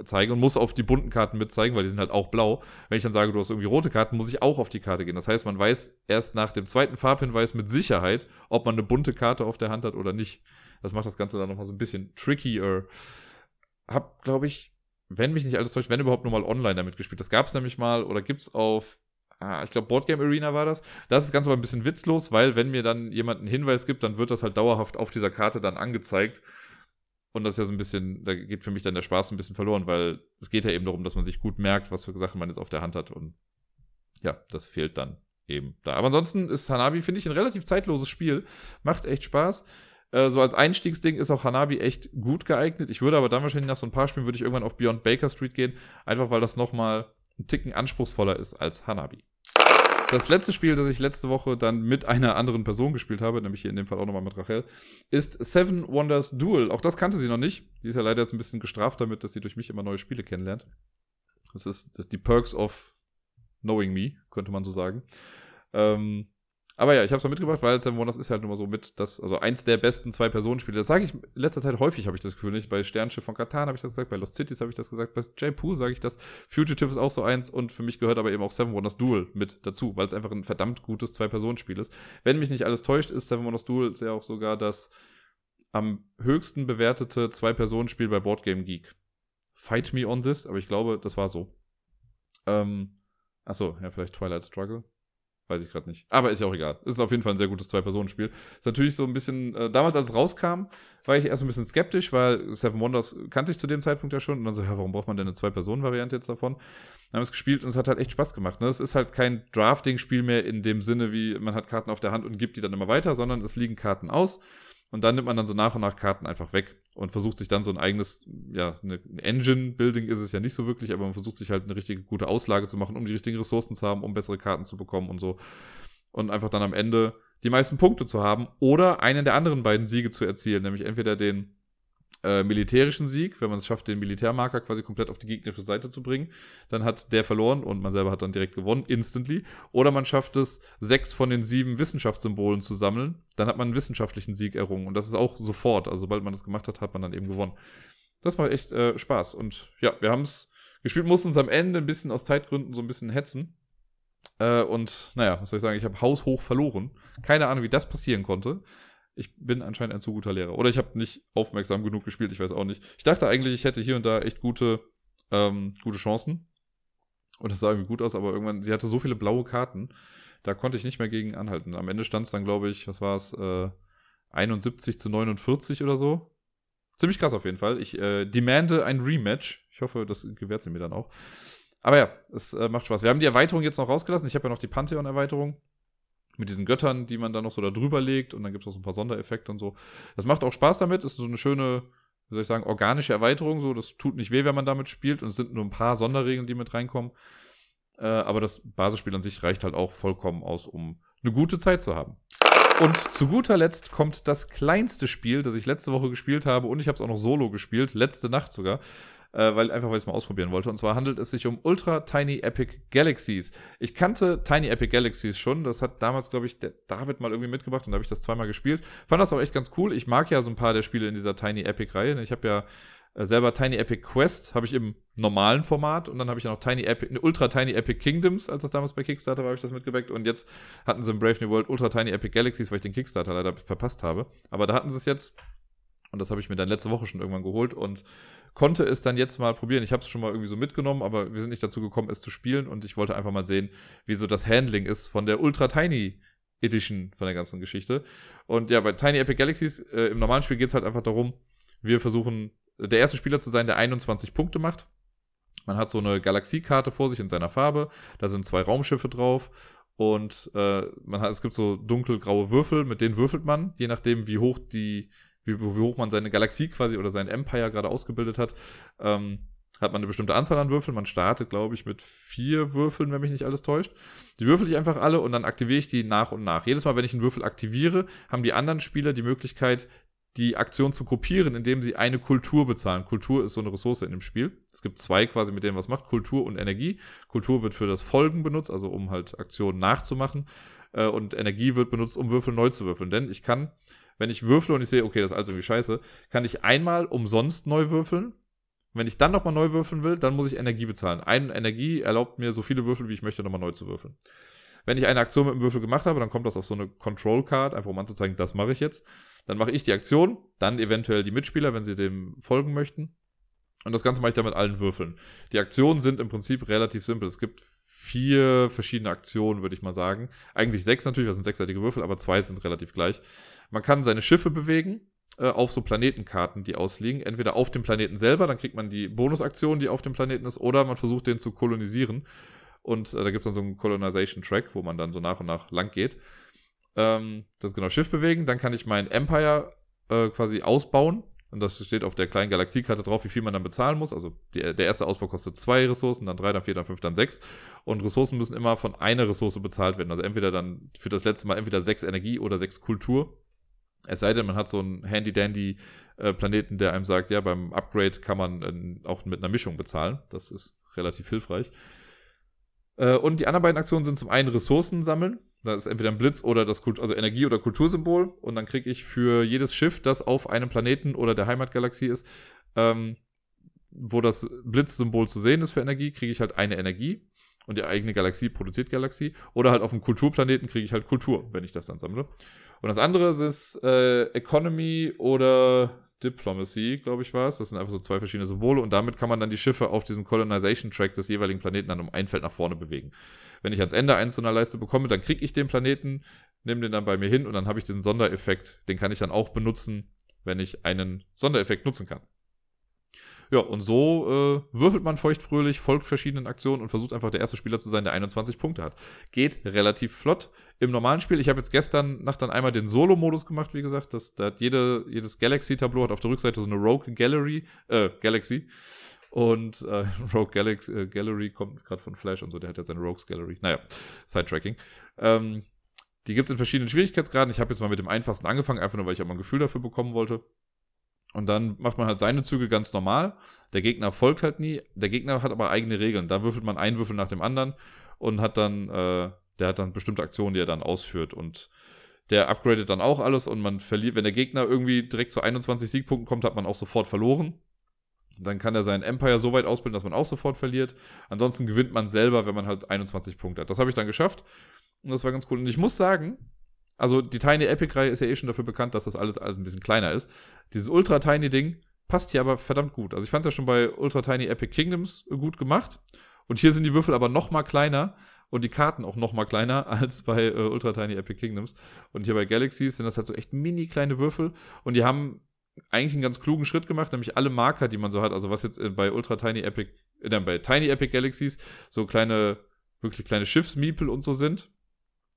zeigen und muss auf die bunten Karten mitzeigen, weil die sind halt auch blau. Wenn ich dann sage, du hast irgendwie rote Karten, muss ich auch auf die Karte gehen. Das heißt, man weiß erst nach dem zweiten Farbhinweis mit Sicherheit, ob man eine bunte Karte auf der Hand hat oder nicht. Das macht das Ganze dann nochmal so ein bisschen trickier. Hab, glaube ich, wenn mich nicht alles täuscht, wenn überhaupt nur mal online damit gespielt. Das gab es nämlich mal oder gibt es auf, ah, ich glaube, Boardgame Arena war das. Das ist ganz aber ein bisschen witzlos, weil wenn mir dann jemand einen Hinweis gibt, dann wird das halt dauerhaft auf dieser Karte dann angezeigt. Und das ist ja so ein bisschen, da geht für mich dann der Spaß ein bisschen verloren, weil es geht ja eben darum, dass man sich gut merkt, was für Sachen man jetzt auf der Hand hat. Und ja, das fehlt dann eben da. Aber ansonsten ist Hanabi, finde ich, ein relativ zeitloses Spiel. Macht echt Spaß. Äh, so als Einstiegsding ist auch Hanabi echt gut geeignet. Ich würde aber dann wahrscheinlich nach so ein paar Spielen würde ich irgendwann auf Beyond Baker Street gehen, einfach weil das nochmal ein Ticken anspruchsvoller ist als Hanabi. Das letzte Spiel, das ich letzte Woche dann mit einer anderen Person gespielt habe, nämlich hier in dem Fall auch nochmal mit Rachel, ist Seven Wonders Duel. Auch das kannte sie noch nicht. Die ist ja leider jetzt ein bisschen gestraft damit, dass sie durch mich immer neue Spiele kennenlernt. Das ist, das die Perks of Knowing Me, könnte man so sagen. Ähm, aber ja, ich habe es mal mitgebracht, weil Seven Wonders ist halt immer so mit, das, also eins der besten Zwei-Personen-Spiele. Das sage ich in letzter Zeit häufig, habe ich das Gefühl. Nicht bei Sternschiff von Katan habe ich das gesagt, bei Lost Cities habe ich das gesagt, bei J-Pool sage ich das. Fugitive ist auch so eins und für mich gehört aber eben auch Seven Wonders Duel mit dazu, weil es einfach ein verdammt gutes Zwei-Personen-Spiel ist. Wenn mich nicht alles täuscht, ist Seven Wonders Duel ja auch sogar das am höchsten bewertete Zwei-Personen-Spiel bei Boardgame Geek. Fight me on this, aber ich glaube, das war so. Ähm, achso, ja, vielleicht Twilight Struggle. Weiß ich gerade nicht. Aber ist ja auch egal. Ist auf jeden Fall ein sehr gutes Zwei-Personen-Spiel. Ist natürlich so ein bisschen, äh, damals als es rauskam, war ich erst ein bisschen skeptisch, weil Seven Wonders kannte ich zu dem Zeitpunkt ja schon. Und dann so, ja, warum braucht man denn eine Zwei-Personen-Variante jetzt davon? Dann haben wir es gespielt und es hat halt echt Spaß gemacht. Ne? Es ist halt kein Drafting-Spiel mehr in dem Sinne, wie man hat Karten auf der Hand und gibt die dann immer weiter, sondern es liegen Karten aus. Und dann nimmt man dann so nach und nach Karten einfach weg und versucht sich dann so ein eigenes, ja, eine Engine-Building ist es ja nicht so wirklich, aber man versucht sich halt eine richtige gute Auslage zu machen, um die richtigen Ressourcen zu haben, um bessere Karten zu bekommen und so. Und einfach dann am Ende die meisten Punkte zu haben oder einen der anderen beiden Siege zu erzielen, nämlich entweder den äh, militärischen Sieg, wenn man es schafft, den Militärmarker quasi komplett auf die gegnerische Seite zu bringen, dann hat der verloren und man selber hat dann direkt gewonnen, instantly. Oder man schafft es, sechs von den sieben Wissenschaftssymbolen zu sammeln, dann hat man einen wissenschaftlichen Sieg errungen. Und das ist auch sofort. Also sobald man das gemacht hat, hat man dann eben gewonnen. Das macht echt äh, Spaß. Und ja, wir haben es gespielt, mussten uns am Ende ein bisschen aus Zeitgründen so ein bisschen hetzen. Äh, und naja, was soll ich sagen, ich habe haushoch verloren. Keine Ahnung, wie das passieren konnte. Ich bin anscheinend ein zu guter Lehrer. Oder ich habe nicht aufmerksam genug gespielt, ich weiß auch nicht. Ich dachte eigentlich, ich hätte hier und da echt gute, ähm, gute Chancen. Und das sah irgendwie gut aus, aber irgendwann, sie hatte so viele blaue Karten, da konnte ich nicht mehr gegen anhalten. Am Ende stand es dann, glaube ich, was war es, äh, 71 zu 49 oder so. Ziemlich krass auf jeden Fall. Ich äh, demande ein Rematch. Ich hoffe, das gewährt sie mir dann auch. Aber ja, es äh, macht Spaß. Wir haben die Erweiterung jetzt noch rausgelassen. Ich habe ja noch die Pantheon-Erweiterung mit diesen Göttern, die man dann noch so da drüber legt und dann gibt es auch so ein paar Sondereffekte und so. Das macht auch Spaß damit, ist so eine schöne, wie soll ich sagen, organische Erweiterung, so, das tut nicht weh, wenn man damit spielt und es sind nur ein paar Sonderregeln, die mit reinkommen. Äh, aber das Basisspiel an sich reicht halt auch vollkommen aus, um eine gute Zeit zu haben. Und zu guter Letzt kommt das kleinste Spiel, das ich letzte Woche gespielt habe und ich habe es auch noch solo gespielt, letzte Nacht sogar äh, weil einfach weil ich es mal ausprobieren wollte. Und zwar handelt es sich um Ultra Tiny Epic Galaxies. Ich kannte Tiny Epic Galaxies schon. Das hat damals, glaube ich, der David mal irgendwie mitgebracht und da habe ich das zweimal gespielt. Fand das auch echt ganz cool. Ich mag ja so ein paar der Spiele in dieser Tiny Epic Reihe. Ich habe ja äh, selber Tiny Epic Quest habe ich im normalen Format und dann habe ich ja noch Tiny Epic, Ultra Tiny Epic Kingdoms, als das damals bei Kickstarter war, habe ich das mitgeweckt und jetzt hatten sie im Brave New World Ultra Tiny Epic Galaxies, weil ich den Kickstarter leider verpasst habe. Aber da hatten sie es jetzt und das habe ich mir dann letzte Woche schon irgendwann geholt und konnte es dann jetzt mal probieren. Ich habe es schon mal irgendwie so mitgenommen, aber wir sind nicht dazu gekommen, es zu spielen und ich wollte einfach mal sehen, wie so das Handling ist von der Ultra Tiny Edition von der ganzen Geschichte. Und ja, bei Tiny Epic Galaxies, äh, im normalen Spiel geht es halt einfach darum, wir versuchen, der erste Spieler zu sein, der 21 Punkte macht. Man hat so eine Galaxiekarte vor sich in seiner Farbe, da sind zwei Raumschiffe drauf und äh, man hat, es gibt so dunkelgraue Würfel, mit denen würfelt man, je nachdem, wie hoch die wie, wie hoch man seine Galaxie quasi oder sein Empire gerade ausgebildet hat, ähm, hat man eine bestimmte Anzahl an Würfeln. Man startet, glaube ich, mit vier Würfeln, wenn mich nicht alles täuscht. Die würfel ich einfach alle und dann aktiviere ich die nach und nach. Jedes Mal, wenn ich einen Würfel aktiviere, haben die anderen Spieler die Möglichkeit, die Aktion zu kopieren, indem sie eine Kultur bezahlen. Kultur ist so eine Ressource in dem Spiel. Es gibt zwei quasi, mit denen was macht. Kultur und Energie. Kultur wird für das Folgen benutzt, also um halt Aktionen nachzumachen. Äh, und Energie wird benutzt, um Würfel neu zu würfeln. Denn ich kann wenn ich würfle und ich sehe, okay, das ist also irgendwie scheiße, kann ich einmal umsonst neu würfeln. Wenn ich dann nochmal neu würfeln will, dann muss ich Energie bezahlen. Eine Energie erlaubt mir so viele Würfel, wie ich möchte, nochmal neu zu würfeln. Wenn ich eine Aktion mit dem Würfel gemacht habe, dann kommt das auf so eine Control Card, einfach um anzuzeigen, das mache ich jetzt. Dann mache ich die Aktion, dann eventuell die Mitspieler, wenn sie dem folgen möchten. Und das Ganze mache ich dann mit allen Würfeln. Die Aktionen sind im Prinzip relativ simpel. Es gibt vier verschiedene Aktionen, würde ich mal sagen. Eigentlich sechs natürlich, das sind sechsseitige Würfel, aber zwei sind relativ gleich. Man kann seine Schiffe bewegen äh, auf so Planetenkarten, die ausliegen. Entweder auf dem Planeten selber, dann kriegt man die Bonusaktion, die auf dem Planeten ist, oder man versucht den zu kolonisieren. Und äh, da gibt es dann so einen Colonization-Track, wo man dann so nach und nach lang geht. Ähm, das ist genau Schiff bewegen. Dann kann ich mein Empire äh, quasi ausbauen. Und das steht auf der kleinen Galaxiekarte drauf, wie viel man dann bezahlen muss. Also die, der erste Ausbau kostet zwei Ressourcen, dann drei, dann vier, dann fünf, dann sechs. Und Ressourcen müssen immer von einer Ressource bezahlt werden. Also entweder dann für das letzte Mal entweder sechs Energie oder sechs Kultur. Es sei denn, man hat so einen Handy-Dandy-Planeten, der einem sagt, ja, beim Upgrade kann man äh, auch mit einer Mischung bezahlen. Das ist relativ hilfreich. Äh, und die anderen beiden Aktionen sind zum einen Ressourcen sammeln. Das ist entweder ein Blitz oder das Kult also Energie- oder Kultursymbol. Und dann kriege ich für jedes Schiff, das auf einem Planeten oder der Heimatgalaxie ist, ähm, wo das Blitzsymbol zu sehen ist für Energie, kriege ich halt eine Energie. Und die eigene Galaxie produziert Galaxie. Oder halt auf dem Kulturplaneten kriege ich halt Kultur, wenn ich das dann sammle. Und das andere ist äh, Economy oder Diplomacy, glaube ich, war es. Das sind einfach so zwei verschiedene Symbole und damit kann man dann die Schiffe auf diesem Colonization-Track des jeweiligen Planeten dann um ein Feld nach vorne bewegen. Wenn ich ans Ende eins so einer Leiste bekomme, dann kriege ich den Planeten, nehme den dann bei mir hin und dann habe ich diesen Sondereffekt. Den kann ich dann auch benutzen, wenn ich einen Sondereffekt nutzen kann. Ja, und so äh, würfelt man feuchtfröhlich, folgt verschiedenen Aktionen und versucht einfach der erste Spieler zu sein, der 21 Punkte hat. Geht relativ flott. Im normalen Spiel, ich habe jetzt gestern Nacht dann einmal den Solo-Modus gemacht, wie gesagt. Das, da hat jede, jedes Galaxy-Tableau hat auf der Rückseite so eine Rogue Gallery, äh, Galaxy. Und äh, Rogue Galaxy, äh, Gallery kommt gerade von Flash und so, der hat jetzt seine Rogues Gallery. Naja, Sidetracking. Ähm, die gibt es in verschiedenen Schwierigkeitsgraden. Ich habe jetzt mal mit dem einfachsten angefangen, einfach nur, weil ich auch mal ein Gefühl dafür bekommen wollte. Und dann macht man halt seine Züge ganz normal. Der Gegner folgt halt nie. Der Gegner hat aber eigene Regeln. Da würfelt man einen Würfel nach dem anderen und hat dann, äh, der hat dann bestimmte Aktionen, die er dann ausführt. Und der upgradet dann auch alles und man verliert, wenn der Gegner irgendwie direkt zu 21 Siegpunkten kommt, hat man auch sofort verloren. Dann kann er seinen Empire so weit ausbilden, dass man auch sofort verliert. Ansonsten gewinnt man selber, wenn man halt 21 Punkte hat. Das habe ich dann geschafft. Und das war ganz cool. Und ich muss sagen, also die Tiny Epic-Reihe ist ja eh schon dafür bekannt, dass das alles, alles ein bisschen kleiner ist. Dieses Ultra Tiny Ding passt hier aber verdammt gut. Also ich fand es ja schon bei Ultra Tiny Epic Kingdoms gut gemacht. Und hier sind die Würfel aber noch mal kleiner und die Karten auch noch mal kleiner als bei äh, Ultra Tiny Epic Kingdoms. Und hier bei Galaxies sind das halt so echt mini kleine Würfel und die haben eigentlich einen ganz klugen Schritt gemacht, nämlich alle Marker, die man so hat, also was jetzt äh, bei Ultra Tiny Epic, äh, bei Tiny Epic Galaxies so kleine, wirklich kleine Schiffsmiepel und so sind,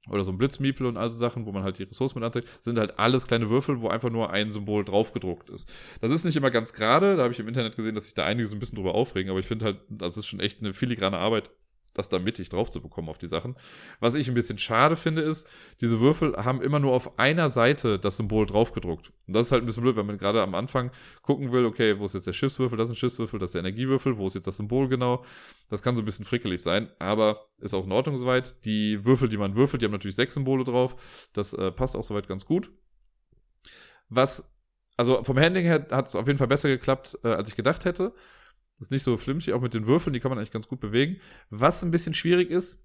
oder so ein Blitzmiepel und all so Sachen, wo man halt die Ressourcen mit anzeigt, sind halt alles kleine Würfel, wo einfach nur ein Symbol draufgedruckt ist. Das ist nicht immer ganz gerade, da habe ich im Internet gesehen, dass sich da einige so ein bisschen drüber aufregen, aber ich finde halt, das ist schon echt eine filigrane Arbeit, das da mittig drauf zu bekommen auf die Sachen. Was ich ein bisschen schade finde, ist, diese Würfel haben immer nur auf einer Seite das Symbol drauf gedruckt. Und das ist halt ein bisschen blöd, wenn man gerade am Anfang gucken will, okay, wo ist jetzt der Schiffswürfel, das ist ein Schiffswürfel, das ist der Energiewürfel, wo ist jetzt das Symbol genau. Das kann so ein bisschen frickelig sein, aber ist auch in Ordnung soweit. Die Würfel, die man würfelt, die haben natürlich sechs Symbole drauf. Das äh, passt auch soweit ganz gut. Was, also vom Handling her hat es auf jeden Fall besser geklappt, äh, als ich gedacht hätte. Ist nicht so flimsig, auch mit den Würfeln, die kann man eigentlich ganz gut bewegen. Was ein bisschen schwierig ist,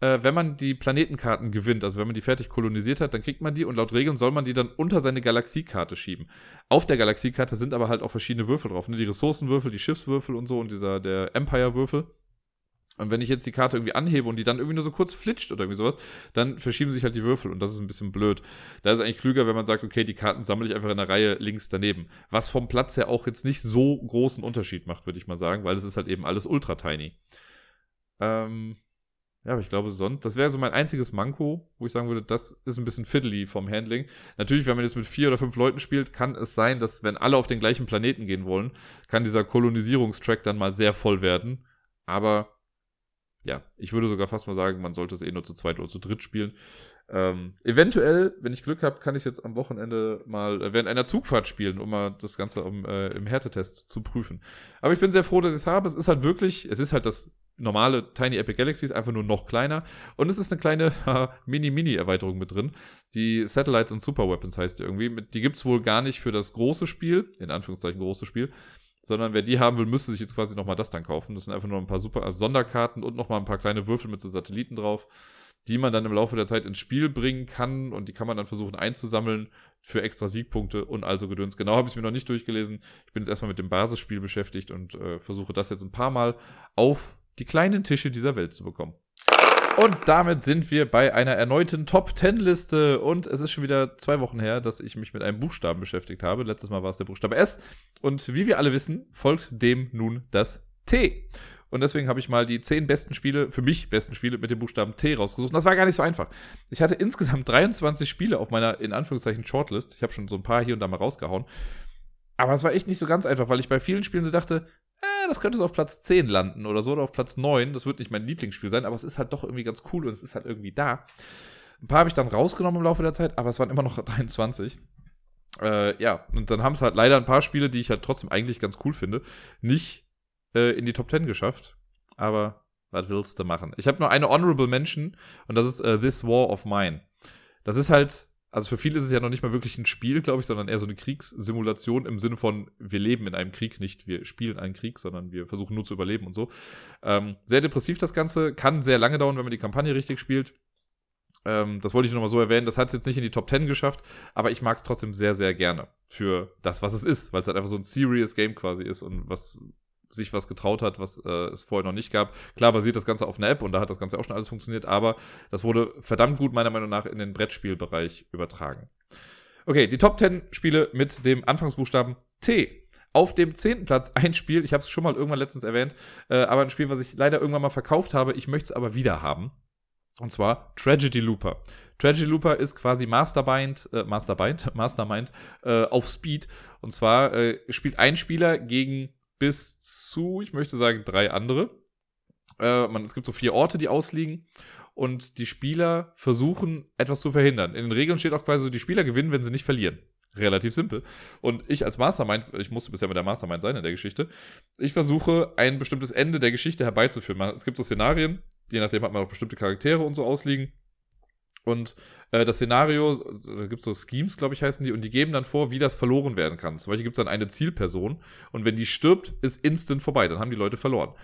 äh, wenn man die Planetenkarten gewinnt, also wenn man die fertig kolonisiert hat, dann kriegt man die und laut Regeln soll man die dann unter seine Galaxiekarte schieben. Auf der Galaxiekarte sind aber halt auch verschiedene Würfel drauf, ne? die Ressourcenwürfel, die Schiffswürfel und so und dieser der Empire-Würfel. Und wenn ich jetzt die Karte irgendwie anhebe und die dann irgendwie nur so kurz flitscht oder irgendwie sowas, dann verschieben sich halt die Würfel und das ist ein bisschen blöd. Da ist es eigentlich klüger, wenn man sagt, okay, die Karten sammle ich einfach in der Reihe links daneben. Was vom Platz her auch jetzt nicht so großen Unterschied macht, würde ich mal sagen, weil es ist halt eben alles ultra tiny. Ähm, ja, aber ich glaube sonst, das wäre so mein einziges Manko, wo ich sagen würde, das ist ein bisschen fiddly vom Handling. Natürlich, wenn man jetzt mit vier oder fünf Leuten spielt, kann es sein, dass wenn alle auf den gleichen Planeten gehen wollen, kann dieser Kolonisierungstrack dann mal sehr voll werden. Aber ja, ich würde sogar fast mal sagen, man sollte es eh nur zu zweit oder zu dritt spielen. Ähm, eventuell, wenn ich Glück habe, kann ich es jetzt am Wochenende mal äh, während einer Zugfahrt spielen, um mal das Ganze um, äh, im Härtetest zu prüfen. Aber ich bin sehr froh, dass ich es habe. Es ist halt wirklich, es ist halt das normale Tiny Epic Galaxies, einfach nur noch kleiner. Und es ist eine kleine Mini-Mini-Erweiterung mit drin. Die Satellites and Super Weapons heißt die irgendwie. Die gibt's wohl gar nicht für das große Spiel, in Anführungszeichen große Spiel, sondern wer die haben will, müsste sich jetzt quasi nochmal das dann kaufen. Das sind einfach nur ein paar super also Sonderkarten und nochmal ein paar kleine Würfel mit so Satelliten drauf, die man dann im Laufe der Zeit ins Spiel bringen kann und die kann man dann versuchen einzusammeln für extra Siegpunkte und also Gedöns. Genau habe ich mir noch nicht durchgelesen. Ich bin jetzt erstmal mit dem Basisspiel beschäftigt und äh, versuche das jetzt ein paar Mal auf die kleinen Tische dieser Welt zu bekommen. Und damit sind wir bei einer erneuten Top 10 Liste. Und es ist schon wieder zwei Wochen her, dass ich mich mit einem Buchstaben beschäftigt habe. Letztes Mal war es der Buchstabe S. Und wie wir alle wissen, folgt dem nun das T. Und deswegen habe ich mal die zehn besten Spiele, für mich besten Spiele mit dem Buchstaben T rausgesucht. Und das war gar nicht so einfach. Ich hatte insgesamt 23 Spiele auf meiner, in Anführungszeichen, Shortlist. Ich habe schon so ein paar hier und da mal rausgehauen. Aber es war echt nicht so ganz einfach, weil ich bei vielen Spielen so dachte, äh, das könnte so auf Platz 10 landen oder so oder auf Platz 9. Das wird nicht mein Lieblingsspiel sein, aber es ist halt doch irgendwie ganz cool und es ist halt irgendwie da. Ein paar habe ich dann rausgenommen im Laufe der Zeit, aber es waren immer noch 23. Äh, ja, und dann haben es halt leider ein paar Spiele, die ich halt trotzdem eigentlich ganz cool finde, nicht äh, in die Top 10 geschafft. Aber was willst du machen? Ich habe nur eine Honorable Mention und das ist uh, This War of Mine. Das ist halt also für viele ist es ja noch nicht mal wirklich ein Spiel, glaube ich, sondern eher so eine Kriegssimulation im Sinne von, wir leben in einem Krieg, nicht wir spielen einen Krieg, sondern wir versuchen nur zu überleben und so. Ähm, sehr depressiv das Ganze, kann sehr lange dauern, wenn man die Kampagne richtig spielt. Ähm, das wollte ich nur mal so erwähnen. Das hat es jetzt nicht in die Top 10 geschafft, aber ich mag es trotzdem sehr, sehr gerne für das, was es ist, weil es halt einfach so ein serious Game quasi ist und was sich was getraut hat, was äh, es vorher noch nicht gab. Klar basiert das Ganze auf einer App und da hat das Ganze auch schon alles funktioniert, aber das wurde verdammt gut meiner Meinung nach in den Brettspielbereich übertragen. Okay, die Top 10 Spiele mit dem Anfangsbuchstaben T. Auf dem zehnten Platz ein Spiel, ich habe es schon mal irgendwann letztens erwähnt, äh, aber ein Spiel, was ich leider irgendwann mal verkauft habe. Ich möchte es aber wieder haben. Und zwar Tragedy Looper. Tragedy Looper ist quasi Mastermind, äh, Mastermind, Mastermind äh, auf Speed. Und zwar äh, spielt ein Spieler gegen bis zu, ich möchte sagen, drei andere. Äh, man, es gibt so vier Orte, die ausliegen. Und die Spieler versuchen, etwas zu verhindern. In den Regeln steht auch quasi, die Spieler gewinnen, wenn sie nicht verlieren. Relativ simpel. Und ich als Mastermind, ich musste bisher mit der Mastermind sein in der Geschichte, ich versuche, ein bestimmtes Ende der Geschichte herbeizuführen. Es gibt so Szenarien, je nachdem hat man auch bestimmte Charaktere und so ausliegen. Und äh, das Szenario, da gibt es so Schemes, glaube ich, heißen die, und die geben dann vor, wie das verloren werden kann. Zum Beispiel gibt es dann eine Zielperson und wenn die stirbt, ist instant vorbei, dann haben die Leute verloren.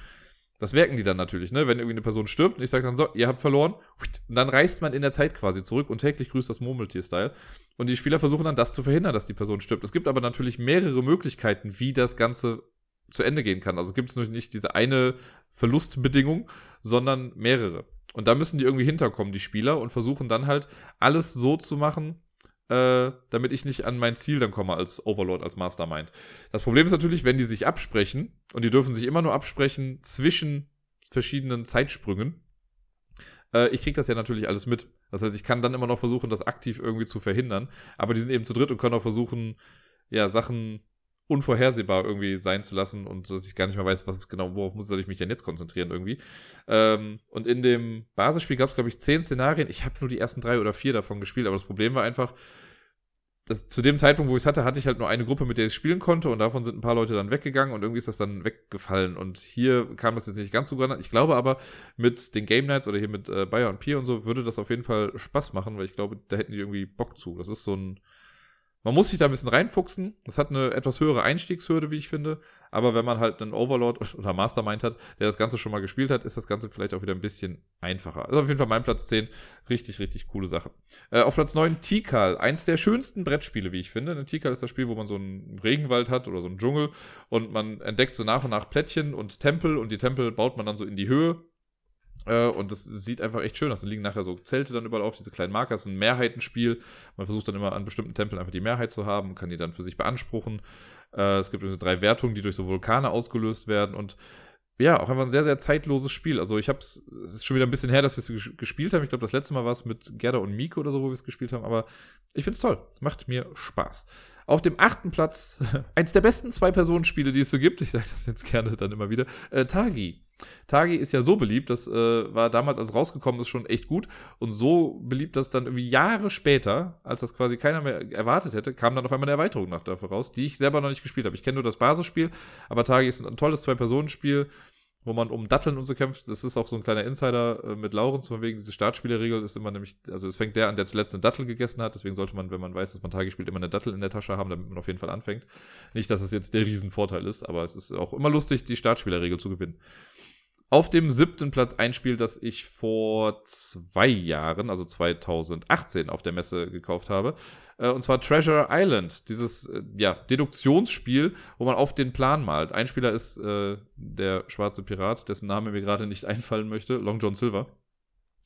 Das merken die dann natürlich, ne? Wenn irgendwie eine Person stirbt und ich sage dann so, ihr habt verloren, und dann reist man in der Zeit quasi zurück und täglich grüßt das Murmeltier-Style. Und die Spieler versuchen dann das zu verhindern, dass die Person stirbt. Es gibt aber natürlich mehrere Möglichkeiten, wie das Ganze zu Ende gehen kann. Also gibt es nicht diese eine Verlustbedingung, sondern mehrere. Und da müssen die irgendwie hinterkommen, die Spieler, und versuchen dann halt alles so zu machen, äh, damit ich nicht an mein Ziel dann komme als Overlord, als Mastermind. Das Problem ist natürlich, wenn die sich absprechen, und die dürfen sich immer nur absprechen zwischen verschiedenen Zeitsprüngen. Äh, ich kriege das ja natürlich alles mit. Das heißt, ich kann dann immer noch versuchen, das aktiv irgendwie zu verhindern. Aber die sind eben zu dritt und können auch versuchen, ja, Sachen unvorhersehbar irgendwie sein zu lassen und dass ich gar nicht mehr weiß, was genau, worauf muss ich mich denn jetzt konzentrieren irgendwie. Ähm, und in dem Basisspiel gab es, glaube ich, zehn Szenarien. Ich habe nur die ersten drei oder vier davon gespielt, aber das Problem war einfach, dass zu dem Zeitpunkt, wo ich es hatte, hatte ich halt nur eine Gruppe, mit der ich spielen konnte und davon sind ein paar Leute dann weggegangen und irgendwie ist das dann weggefallen. Und hier kam das jetzt nicht ganz so gut Ich glaube aber, mit den Game Nights oder hier mit äh, Bayer und Pier und so würde das auf jeden Fall Spaß machen, weil ich glaube, da hätten die irgendwie Bock zu. Das ist so ein man muss sich da ein bisschen reinfuchsen. Das hat eine etwas höhere Einstiegshürde, wie ich finde. Aber wenn man halt einen Overlord oder Mastermind hat, der das Ganze schon mal gespielt hat, ist das Ganze vielleicht auch wieder ein bisschen einfacher. Also auf jeden Fall mein Platz 10. Richtig, richtig coole Sache. Äh, auf Platz 9 Tikal. Eins der schönsten Brettspiele, wie ich finde. Eine Tikal ist das Spiel, wo man so einen Regenwald hat oder so einen Dschungel und man entdeckt so nach und nach Plättchen und Tempel und die Tempel baut man dann so in die Höhe und das sieht einfach echt schön aus. Da liegen nachher so Zelte dann überall auf, diese kleinen Marker. Das ist ein Mehrheitenspiel. Man versucht dann immer an bestimmten Tempeln einfach die Mehrheit zu haben, kann die dann für sich beanspruchen. Äh, es gibt also drei Wertungen, die durch so Vulkane ausgelöst werden und ja, auch einfach ein sehr, sehr zeitloses Spiel. Also ich hab's, es ist schon wieder ein bisschen her, dass wir es gespielt haben. Ich glaube, das letzte Mal war es mit Gerda und Miko oder so, wo wir es gespielt haben, aber ich find's toll. Macht mir Spaß. Auf dem achten Platz, eins der besten Zwei-Personen-Spiele, die es so gibt, ich sage das jetzt gerne dann immer wieder, äh, Tagi. Tagi ist ja so beliebt, das äh, war damals, als rausgekommen ist, schon echt gut. Und so beliebt, dass dann irgendwie Jahre später, als das quasi keiner mehr erwartet hätte, kam dann auf einmal eine Erweiterung nach dafür raus, die ich selber noch nicht gespielt habe. Ich kenne nur das Basisspiel, aber Tagi ist ein tolles Zwei-Personen-Spiel, wo man um Datteln und so kämpft. Das ist auch so ein kleiner Insider äh, mit Laurens, von wegen diese Startspielerregel ist immer nämlich, also es fängt der an, der zuletzt eine Dattel gegessen hat. Deswegen sollte man, wenn man weiß, dass man Tagi spielt, immer eine Dattel in der Tasche haben, damit man auf jeden Fall anfängt. Nicht, dass es jetzt der Riesenvorteil ist, aber es ist auch immer lustig, die Startspielerregel zu gewinnen auf dem siebten Platz ein Spiel, das ich vor zwei Jahren, also 2018, auf der Messe gekauft habe. Äh, und zwar Treasure Island. Dieses äh, ja, Deduktionsspiel, wo man auf den Plan malt. Ein Spieler ist äh, der schwarze Pirat, dessen Name mir gerade nicht einfallen möchte, Long John Silver.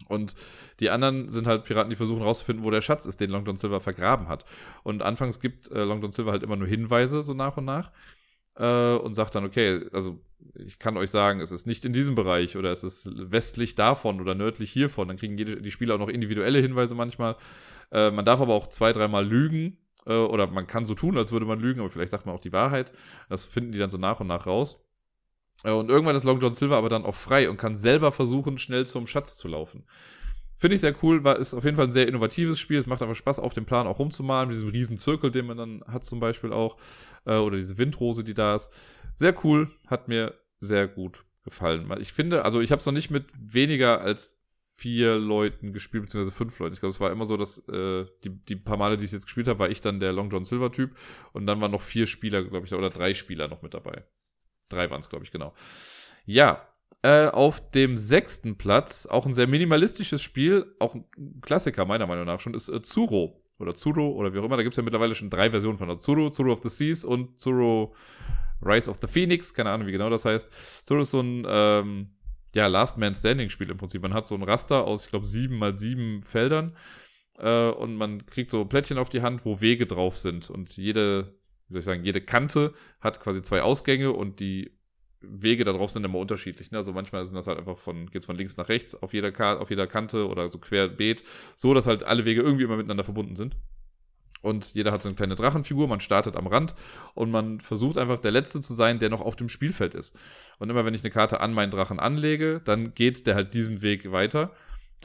Und die anderen sind halt Piraten, die versuchen herauszufinden, wo der Schatz ist, den Long John Silver vergraben hat. Und anfangs gibt äh, Long John Silver halt immer nur Hinweise, so nach und nach äh, und sagt dann, okay, also ich kann euch sagen, es ist nicht in diesem Bereich oder es ist westlich davon oder nördlich hiervon. Dann kriegen jede, die Spieler auch noch individuelle Hinweise manchmal. Äh, man darf aber auch zwei, dreimal lügen äh, oder man kann so tun, als würde man lügen, aber vielleicht sagt man auch die Wahrheit. Das finden die dann so nach und nach raus. Äh, und irgendwann ist Long John Silver aber dann auch frei und kann selber versuchen, schnell zum Schatz zu laufen. Finde ich sehr cool, war, ist auf jeden Fall ein sehr innovatives Spiel. Es macht einfach Spaß, auf dem Plan auch rumzumalen, mit diesem riesen Zirkel, den man dann hat zum Beispiel auch. Äh, oder diese Windrose, die da ist. Sehr cool, hat mir sehr gut gefallen. Ich finde, also ich habe es noch nicht mit weniger als vier Leuten gespielt, beziehungsweise fünf Leute. Ich glaube, es war immer so, dass äh, die, die paar Male, die ich jetzt gespielt habe, war ich dann der Long John Silver Typ und dann waren noch vier Spieler, glaube ich, oder drei Spieler noch mit dabei. Drei waren es, glaube ich, genau. Ja, äh, auf dem sechsten Platz, auch ein sehr minimalistisches Spiel, auch ein Klassiker meiner Meinung nach schon, ist äh, Zuro. Oder Zuro, oder wie auch immer. Da gibt es ja mittlerweile schon drei Versionen von. Zuro, Zuro of the Seas und Zuro Rise of the Phoenix. Keine Ahnung, wie genau das heißt. Zuro ist so ein, ähm, ja, Last Man Standing Spiel im Prinzip. Man hat so ein Raster aus, ich glaube, sieben mal sieben Feldern. Äh, und man kriegt so Plättchen auf die Hand, wo Wege drauf sind. Und jede, wie soll ich sagen, jede Kante hat quasi zwei Ausgänge und die Wege da drauf sind immer unterschiedlich. Ne? Also manchmal sind das halt einfach von, geht's von links nach rechts auf jeder, auf jeder Kante oder so querbeet, so dass halt alle Wege irgendwie immer miteinander verbunden sind. Und jeder hat so eine kleine Drachenfigur, man startet am Rand und man versucht einfach der Letzte zu sein, der noch auf dem Spielfeld ist. Und immer wenn ich eine Karte an meinen Drachen anlege, dann geht der halt diesen Weg weiter.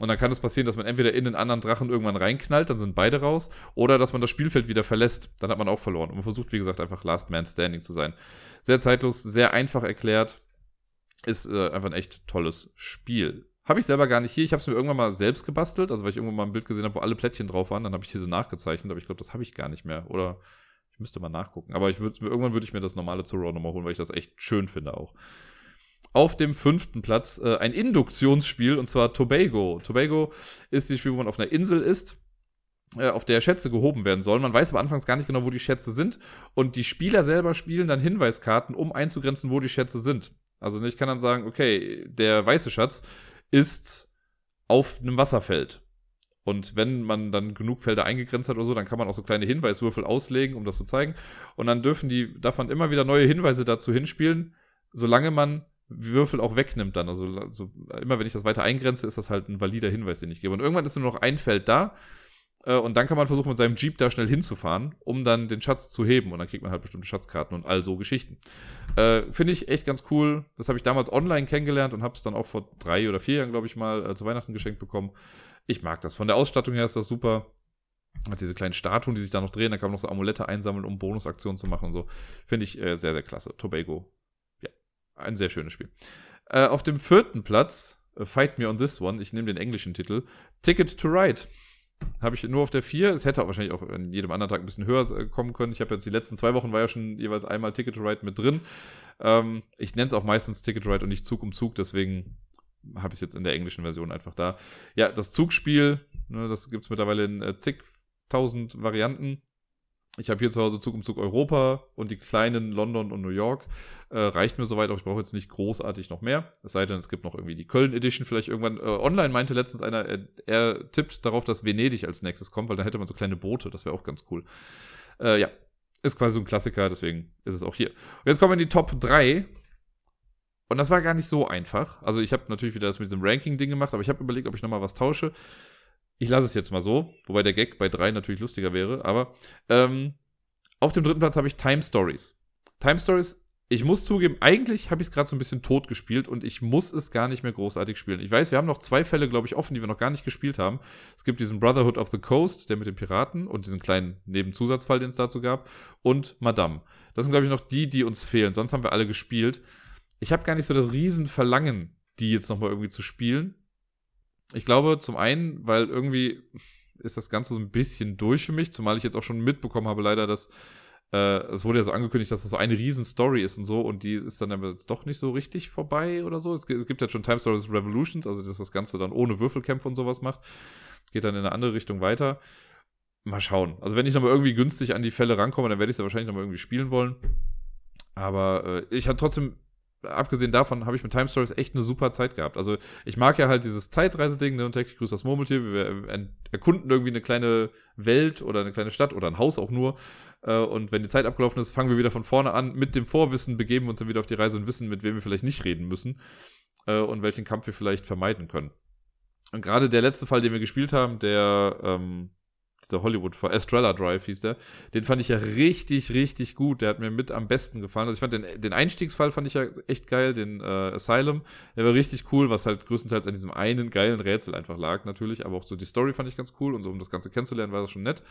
Und dann kann es passieren, dass man entweder in den anderen Drachen irgendwann reinknallt, dann sind beide raus, oder dass man das Spielfeld wieder verlässt, dann hat man auch verloren. Und man versucht, wie gesagt, einfach Last Man Standing zu sein. Sehr zeitlos, sehr einfach erklärt. Ist äh, einfach ein echt tolles Spiel. Habe ich selber gar nicht hier. Ich habe es mir irgendwann mal selbst gebastelt, also weil ich irgendwann mal ein Bild gesehen habe, wo alle Plättchen drauf waren, dann habe ich diese nachgezeichnet, aber ich glaube, das habe ich gar nicht mehr. Oder ich müsste mal nachgucken. Aber ich würd, irgendwann würde ich mir das normale Zoro nochmal holen, weil ich das echt schön finde auch auf dem fünften Platz äh, ein Induktionsspiel und zwar Tobago. Tobago ist das Spiel, wo man auf einer Insel ist, äh, auf der Schätze gehoben werden sollen. Man weiß aber anfangs gar nicht genau, wo die Schätze sind und die Spieler selber spielen dann Hinweiskarten, um einzugrenzen, wo die Schätze sind. Also ich kann dann sagen, okay, der weiße Schatz ist auf einem Wasserfeld. Und wenn man dann genug Felder eingegrenzt hat oder so, dann kann man auch so kleine Hinweiswürfel auslegen, um das zu zeigen. Und dann dürfen die, darf man immer wieder neue Hinweise dazu hinspielen, solange man Würfel auch wegnimmt dann. Also, also immer wenn ich das weiter eingrenze, ist das halt ein valider Hinweis, den ich gebe. Und irgendwann ist nur noch ein Feld da. Äh, und dann kann man versuchen, mit seinem Jeep da schnell hinzufahren, um dann den Schatz zu heben. Und dann kriegt man halt bestimmte Schatzkarten und all so Geschichten. Äh, Finde ich echt ganz cool. Das habe ich damals online kennengelernt und habe es dann auch vor drei oder vier Jahren, glaube ich, mal äh, zu Weihnachten geschenkt bekommen. Ich mag das. Von der Ausstattung her ist das super. Hat diese kleinen Statuen, die sich da noch drehen. Da kann man noch so Amulette einsammeln, um Bonusaktionen zu machen und so. Finde ich äh, sehr, sehr klasse. Tobago. Ein sehr schönes Spiel. Äh, auf dem vierten Platz, äh, Fight Me on This One, ich nehme den englischen Titel, Ticket to Ride. Habe ich nur auf der 4. Es hätte auch wahrscheinlich auch an jedem anderen Tag ein bisschen höher äh, kommen können. Ich habe jetzt die letzten zwei Wochen war ja schon jeweils einmal Ticket to Ride mit drin. Ähm, ich nenne es auch meistens Ticket to Ride und nicht Zug um Zug, deswegen habe ich es jetzt in der englischen Version einfach da. Ja, das Zugspiel, ne, das gibt es mittlerweile in äh, zigtausend Varianten. Ich habe hier zu Hause Zug um Zug Europa und die kleinen London und New York. Äh, reicht mir soweit, aber ich brauche jetzt nicht großartig noch mehr. Es sei denn, es gibt noch irgendwie die Köln Edition vielleicht irgendwann. Äh, online meinte letztens einer, er, er, tippt darauf, dass Venedig als nächstes kommt, weil da hätte man so kleine Boote. Das wäre auch ganz cool. Äh, ja, ist quasi so ein Klassiker, deswegen ist es auch hier. Und jetzt kommen wir in die Top 3. Und das war gar nicht so einfach. Also ich habe natürlich wieder das mit diesem Ranking-Ding gemacht, aber ich habe überlegt, ob ich nochmal was tausche. Ich lasse es jetzt mal so, wobei der Gag bei drei natürlich lustiger wäre, aber ähm, auf dem dritten Platz habe ich Time Stories. Time Stories, ich muss zugeben, eigentlich habe ich es gerade so ein bisschen tot gespielt und ich muss es gar nicht mehr großartig spielen. Ich weiß, wir haben noch zwei Fälle, glaube ich, offen, die wir noch gar nicht gespielt haben. Es gibt diesen Brotherhood of the Coast, der mit den Piraten und diesen kleinen Nebenzusatzfall, den es dazu gab, und Madame. Das sind, glaube ich, noch die, die uns fehlen. Sonst haben wir alle gespielt. Ich habe gar nicht so das Riesenverlangen, die jetzt nochmal irgendwie zu spielen. Ich glaube, zum einen, weil irgendwie ist das Ganze so ein bisschen durch für mich, zumal ich jetzt auch schon mitbekommen habe, leider, dass äh, es wurde ja so angekündigt, dass das so eine riesen Story ist und so und die ist dann aber jetzt doch nicht so richtig vorbei oder so. Es, es gibt ja schon Time Stories Revolutions, also dass das Ganze dann ohne Würfelkämpfe und sowas macht. Geht dann in eine andere Richtung weiter. Mal schauen. Also wenn ich nochmal irgendwie günstig an die Fälle rankomme, dann werde ich es ja wahrscheinlich nochmal irgendwie spielen wollen. Aber äh, ich hatte trotzdem abgesehen davon habe ich mit Time Stories echt eine super Zeit gehabt. Also ich mag ja halt dieses Zeitreiseding, ne, und täglich grüßt das Murmeltier. Wir erkunden irgendwie eine kleine Welt oder eine kleine Stadt oder ein Haus auch nur. Äh, und wenn die Zeit abgelaufen ist, fangen wir wieder von vorne an. Mit dem Vorwissen begeben wir uns dann wieder auf die Reise und wissen, mit wem wir vielleicht nicht reden müssen äh, und welchen Kampf wir vielleicht vermeiden können. Und gerade der letzte Fall, den wir gespielt haben, der ähm, dieser Hollywood Estrella Drive hieß der. Den fand ich ja richtig, richtig gut. Der hat mir mit am besten gefallen. Also ich fand den, den Einstiegsfall fand ich ja echt geil, den äh, Asylum. Der war richtig cool, was halt größtenteils an diesem einen geilen Rätsel einfach lag, natürlich. Aber auch so die Story fand ich ganz cool und so, um das Ganze kennenzulernen, war das schon nett.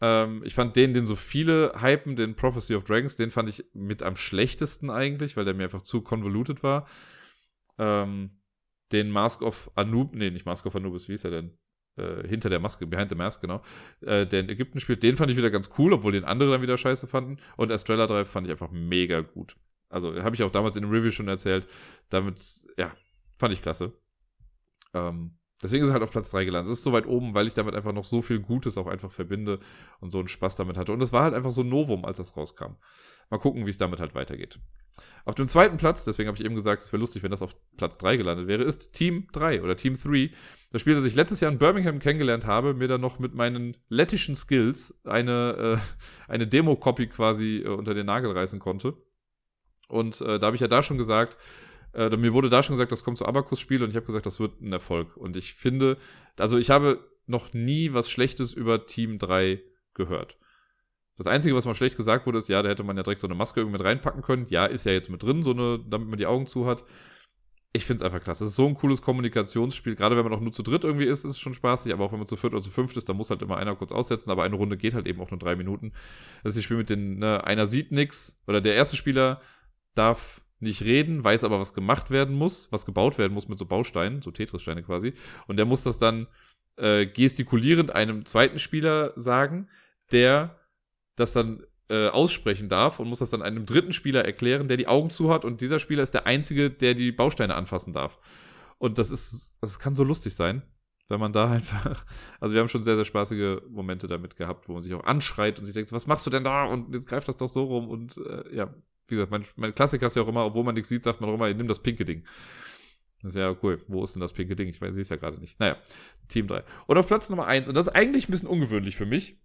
Ähm, ich fand den, den so viele hypen, den Prophecy of Dragons, den fand ich mit am schlechtesten eigentlich, weil der mir einfach zu convoluted war. Ähm, den Mask of Anub, nee, nicht Mask of Anubis, wie hieß er denn? Äh, hinter der Maske, behind the mask, genau, äh, der in Ägypten spielt, den fand ich wieder ganz cool, obwohl den andere dann wieder scheiße fanden. Und Estrella Drive fand ich einfach mega gut. Also habe ich auch damals in dem Review schon erzählt. Damit, ja, fand ich klasse. Ähm, deswegen ist es halt auf Platz 3 gelandet. Es ist so weit oben, weil ich damit einfach noch so viel Gutes auch einfach verbinde und so einen Spaß damit hatte. Und es war halt einfach so ein Novum, als das rauskam. Mal gucken, wie es damit halt weitergeht. Auf dem zweiten Platz, deswegen habe ich eben gesagt, es wäre lustig, wenn das auf Platz 3 gelandet wäre, ist Team 3 oder Team 3. Das Spiel, das ich letztes Jahr in Birmingham kennengelernt habe, mir dann noch mit meinen lettischen Skills eine, äh, eine Demo-Copy quasi äh, unter den Nagel reißen konnte. Und äh, da habe ich ja da schon gesagt, äh, mir wurde da schon gesagt, das kommt zu Abacus-Spiel und ich habe gesagt, das wird ein Erfolg. Und ich finde, also ich habe noch nie was Schlechtes über Team 3 gehört. Das Einzige, was mal schlecht gesagt wurde, ist, ja, da hätte man ja direkt so eine Maske irgendwie mit reinpacken können. Ja, ist ja jetzt mit drin, so eine, damit man die Augen zu hat. Ich finde es einfach klasse. Es ist so ein cooles Kommunikationsspiel. Gerade wenn man auch nur zu dritt irgendwie ist, ist es schon spaßig. Aber auch wenn man zu viert oder zu fünft ist, dann muss halt immer einer kurz aussetzen. Aber eine Runde geht halt eben auch nur drei Minuten. Das ist das Spiel mit den, ne, einer sieht nix. Oder der erste Spieler darf nicht reden, weiß aber, was gemacht werden muss, was gebaut werden muss mit so Bausteinen, so Tetris-Steine quasi. Und der muss das dann äh, gestikulierend einem zweiten Spieler sagen, der das dann äh, aussprechen darf und muss das dann einem dritten Spieler erklären, der die Augen zu hat und dieser Spieler ist der einzige, der die Bausteine anfassen darf. Und das ist, das kann so lustig sein, wenn man da einfach, also wir haben schon sehr, sehr spaßige Momente damit gehabt, wo man sich auch anschreit und sich denkt, was machst du denn da? Und jetzt greift das doch so rum und äh, ja, wie gesagt, mein, mein Klassiker ist ja auch immer, obwohl man nichts sieht, sagt man auch immer, nimm das pinke Ding. Das ist ja cool. Wo ist denn das pinke Ding? Ich weiß, sehe es ja gerade nicht. Naja, Team 3. Und auf Platz Nummer 1, und das ist eigentlich ein bisschen ungewöhnlich für mich,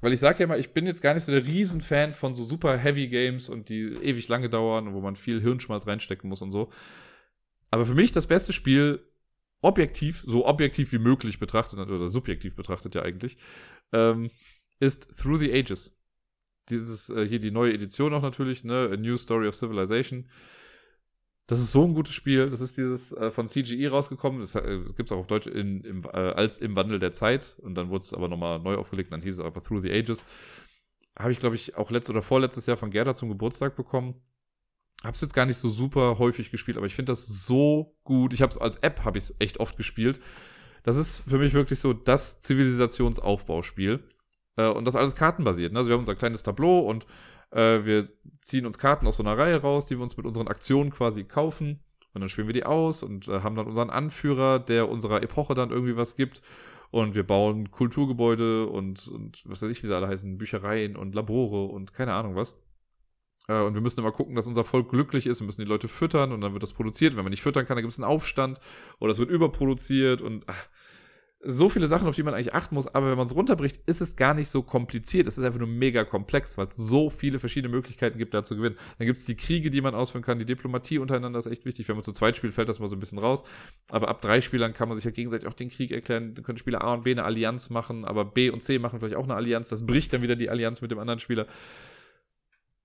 weil ich sage ja immer, ich bin jetzt gar nicht so der Riesenfan von so super Heavy Games und die ewig lange dauern und wo man viel Hirnschmalz reinstecken muss und so. Aber für mich das beste Spiel objektiv, so objektiv wie möglich betrachtet, oder subjektiv betrachtet ja eigentlich, ähm, ist Through the Ages. Dieses, äh, hier die neue Edition auch natürlich, ne? A New Story of Civilization. Das ist so ein gutes Spiel. Das ist dieses äh, von CGE rausgekommen. Das äh, gibt es auch auf Deutsch in, im, äh, als im Wandel der Zeit. Und dann wurde es aber nochmal neu aufgelegt. Dann hieß es einfach Through the Ages. Habe ich, glaube ich, auch letztes oder vorletztes Jahr von Gerda zum Geburtstag bekommen. Hab's jetzt gar nicht so super häufig gespielt, aber ich finde das so gut. Ich habe es als App habe ich es echt oft gespielt. Das ist für mich wirklich so das Zivilisationsaufbauspiel. Äh, und das alles kartenbasiert. Ne? Also wir haben unser kleines Tableau und äh, wir ziehen uns Karten aus so einer Reihe raus, die wir uns mit unseren Aktionen quasi kaufen. Und dann spielen wir die aus und äh, haben dann unseren Anführer, der unserer Epoche dann irgendwie was gibt. Und wir bauen Kulturgebäude und, und was weiß ich, wie sie alle heißen, Büchereien und Labore und keine Ahnung was. Äh, und wir müssen immer gucken, dass unser Volk glücklich ist. Wir müssen die Leute füttern und dann wird das produziert. Wenn man nicht füttern kann, dann gibt es einen Aufstand oder es wird überproduziert und ach, so viele Sachen, auf die man eigentlich achten muss, aber wenn man es runterbricht, ist es gar nicht so kompliziert. Es ist einfach nur mega komplex, weil es so viele verschiedene Möglichkeiten gibt, da zu gewinnen. Dann gibt es die Kriege, die man ausführen kann, die Diplomatie untereinander ist echt wichtig. Wenn man zu zweit spielt, fällt das mal so ein bisschen raus. Aber ab drei Spielern kann man sich ja gegenseitig auch den Krieg erklären. Dann können Spieler A und B eine Allianz machen, aber B und C machen vielleicht auch eine Allianz. Das bricht dann wieder die Allianz mit dem anderen Spieler.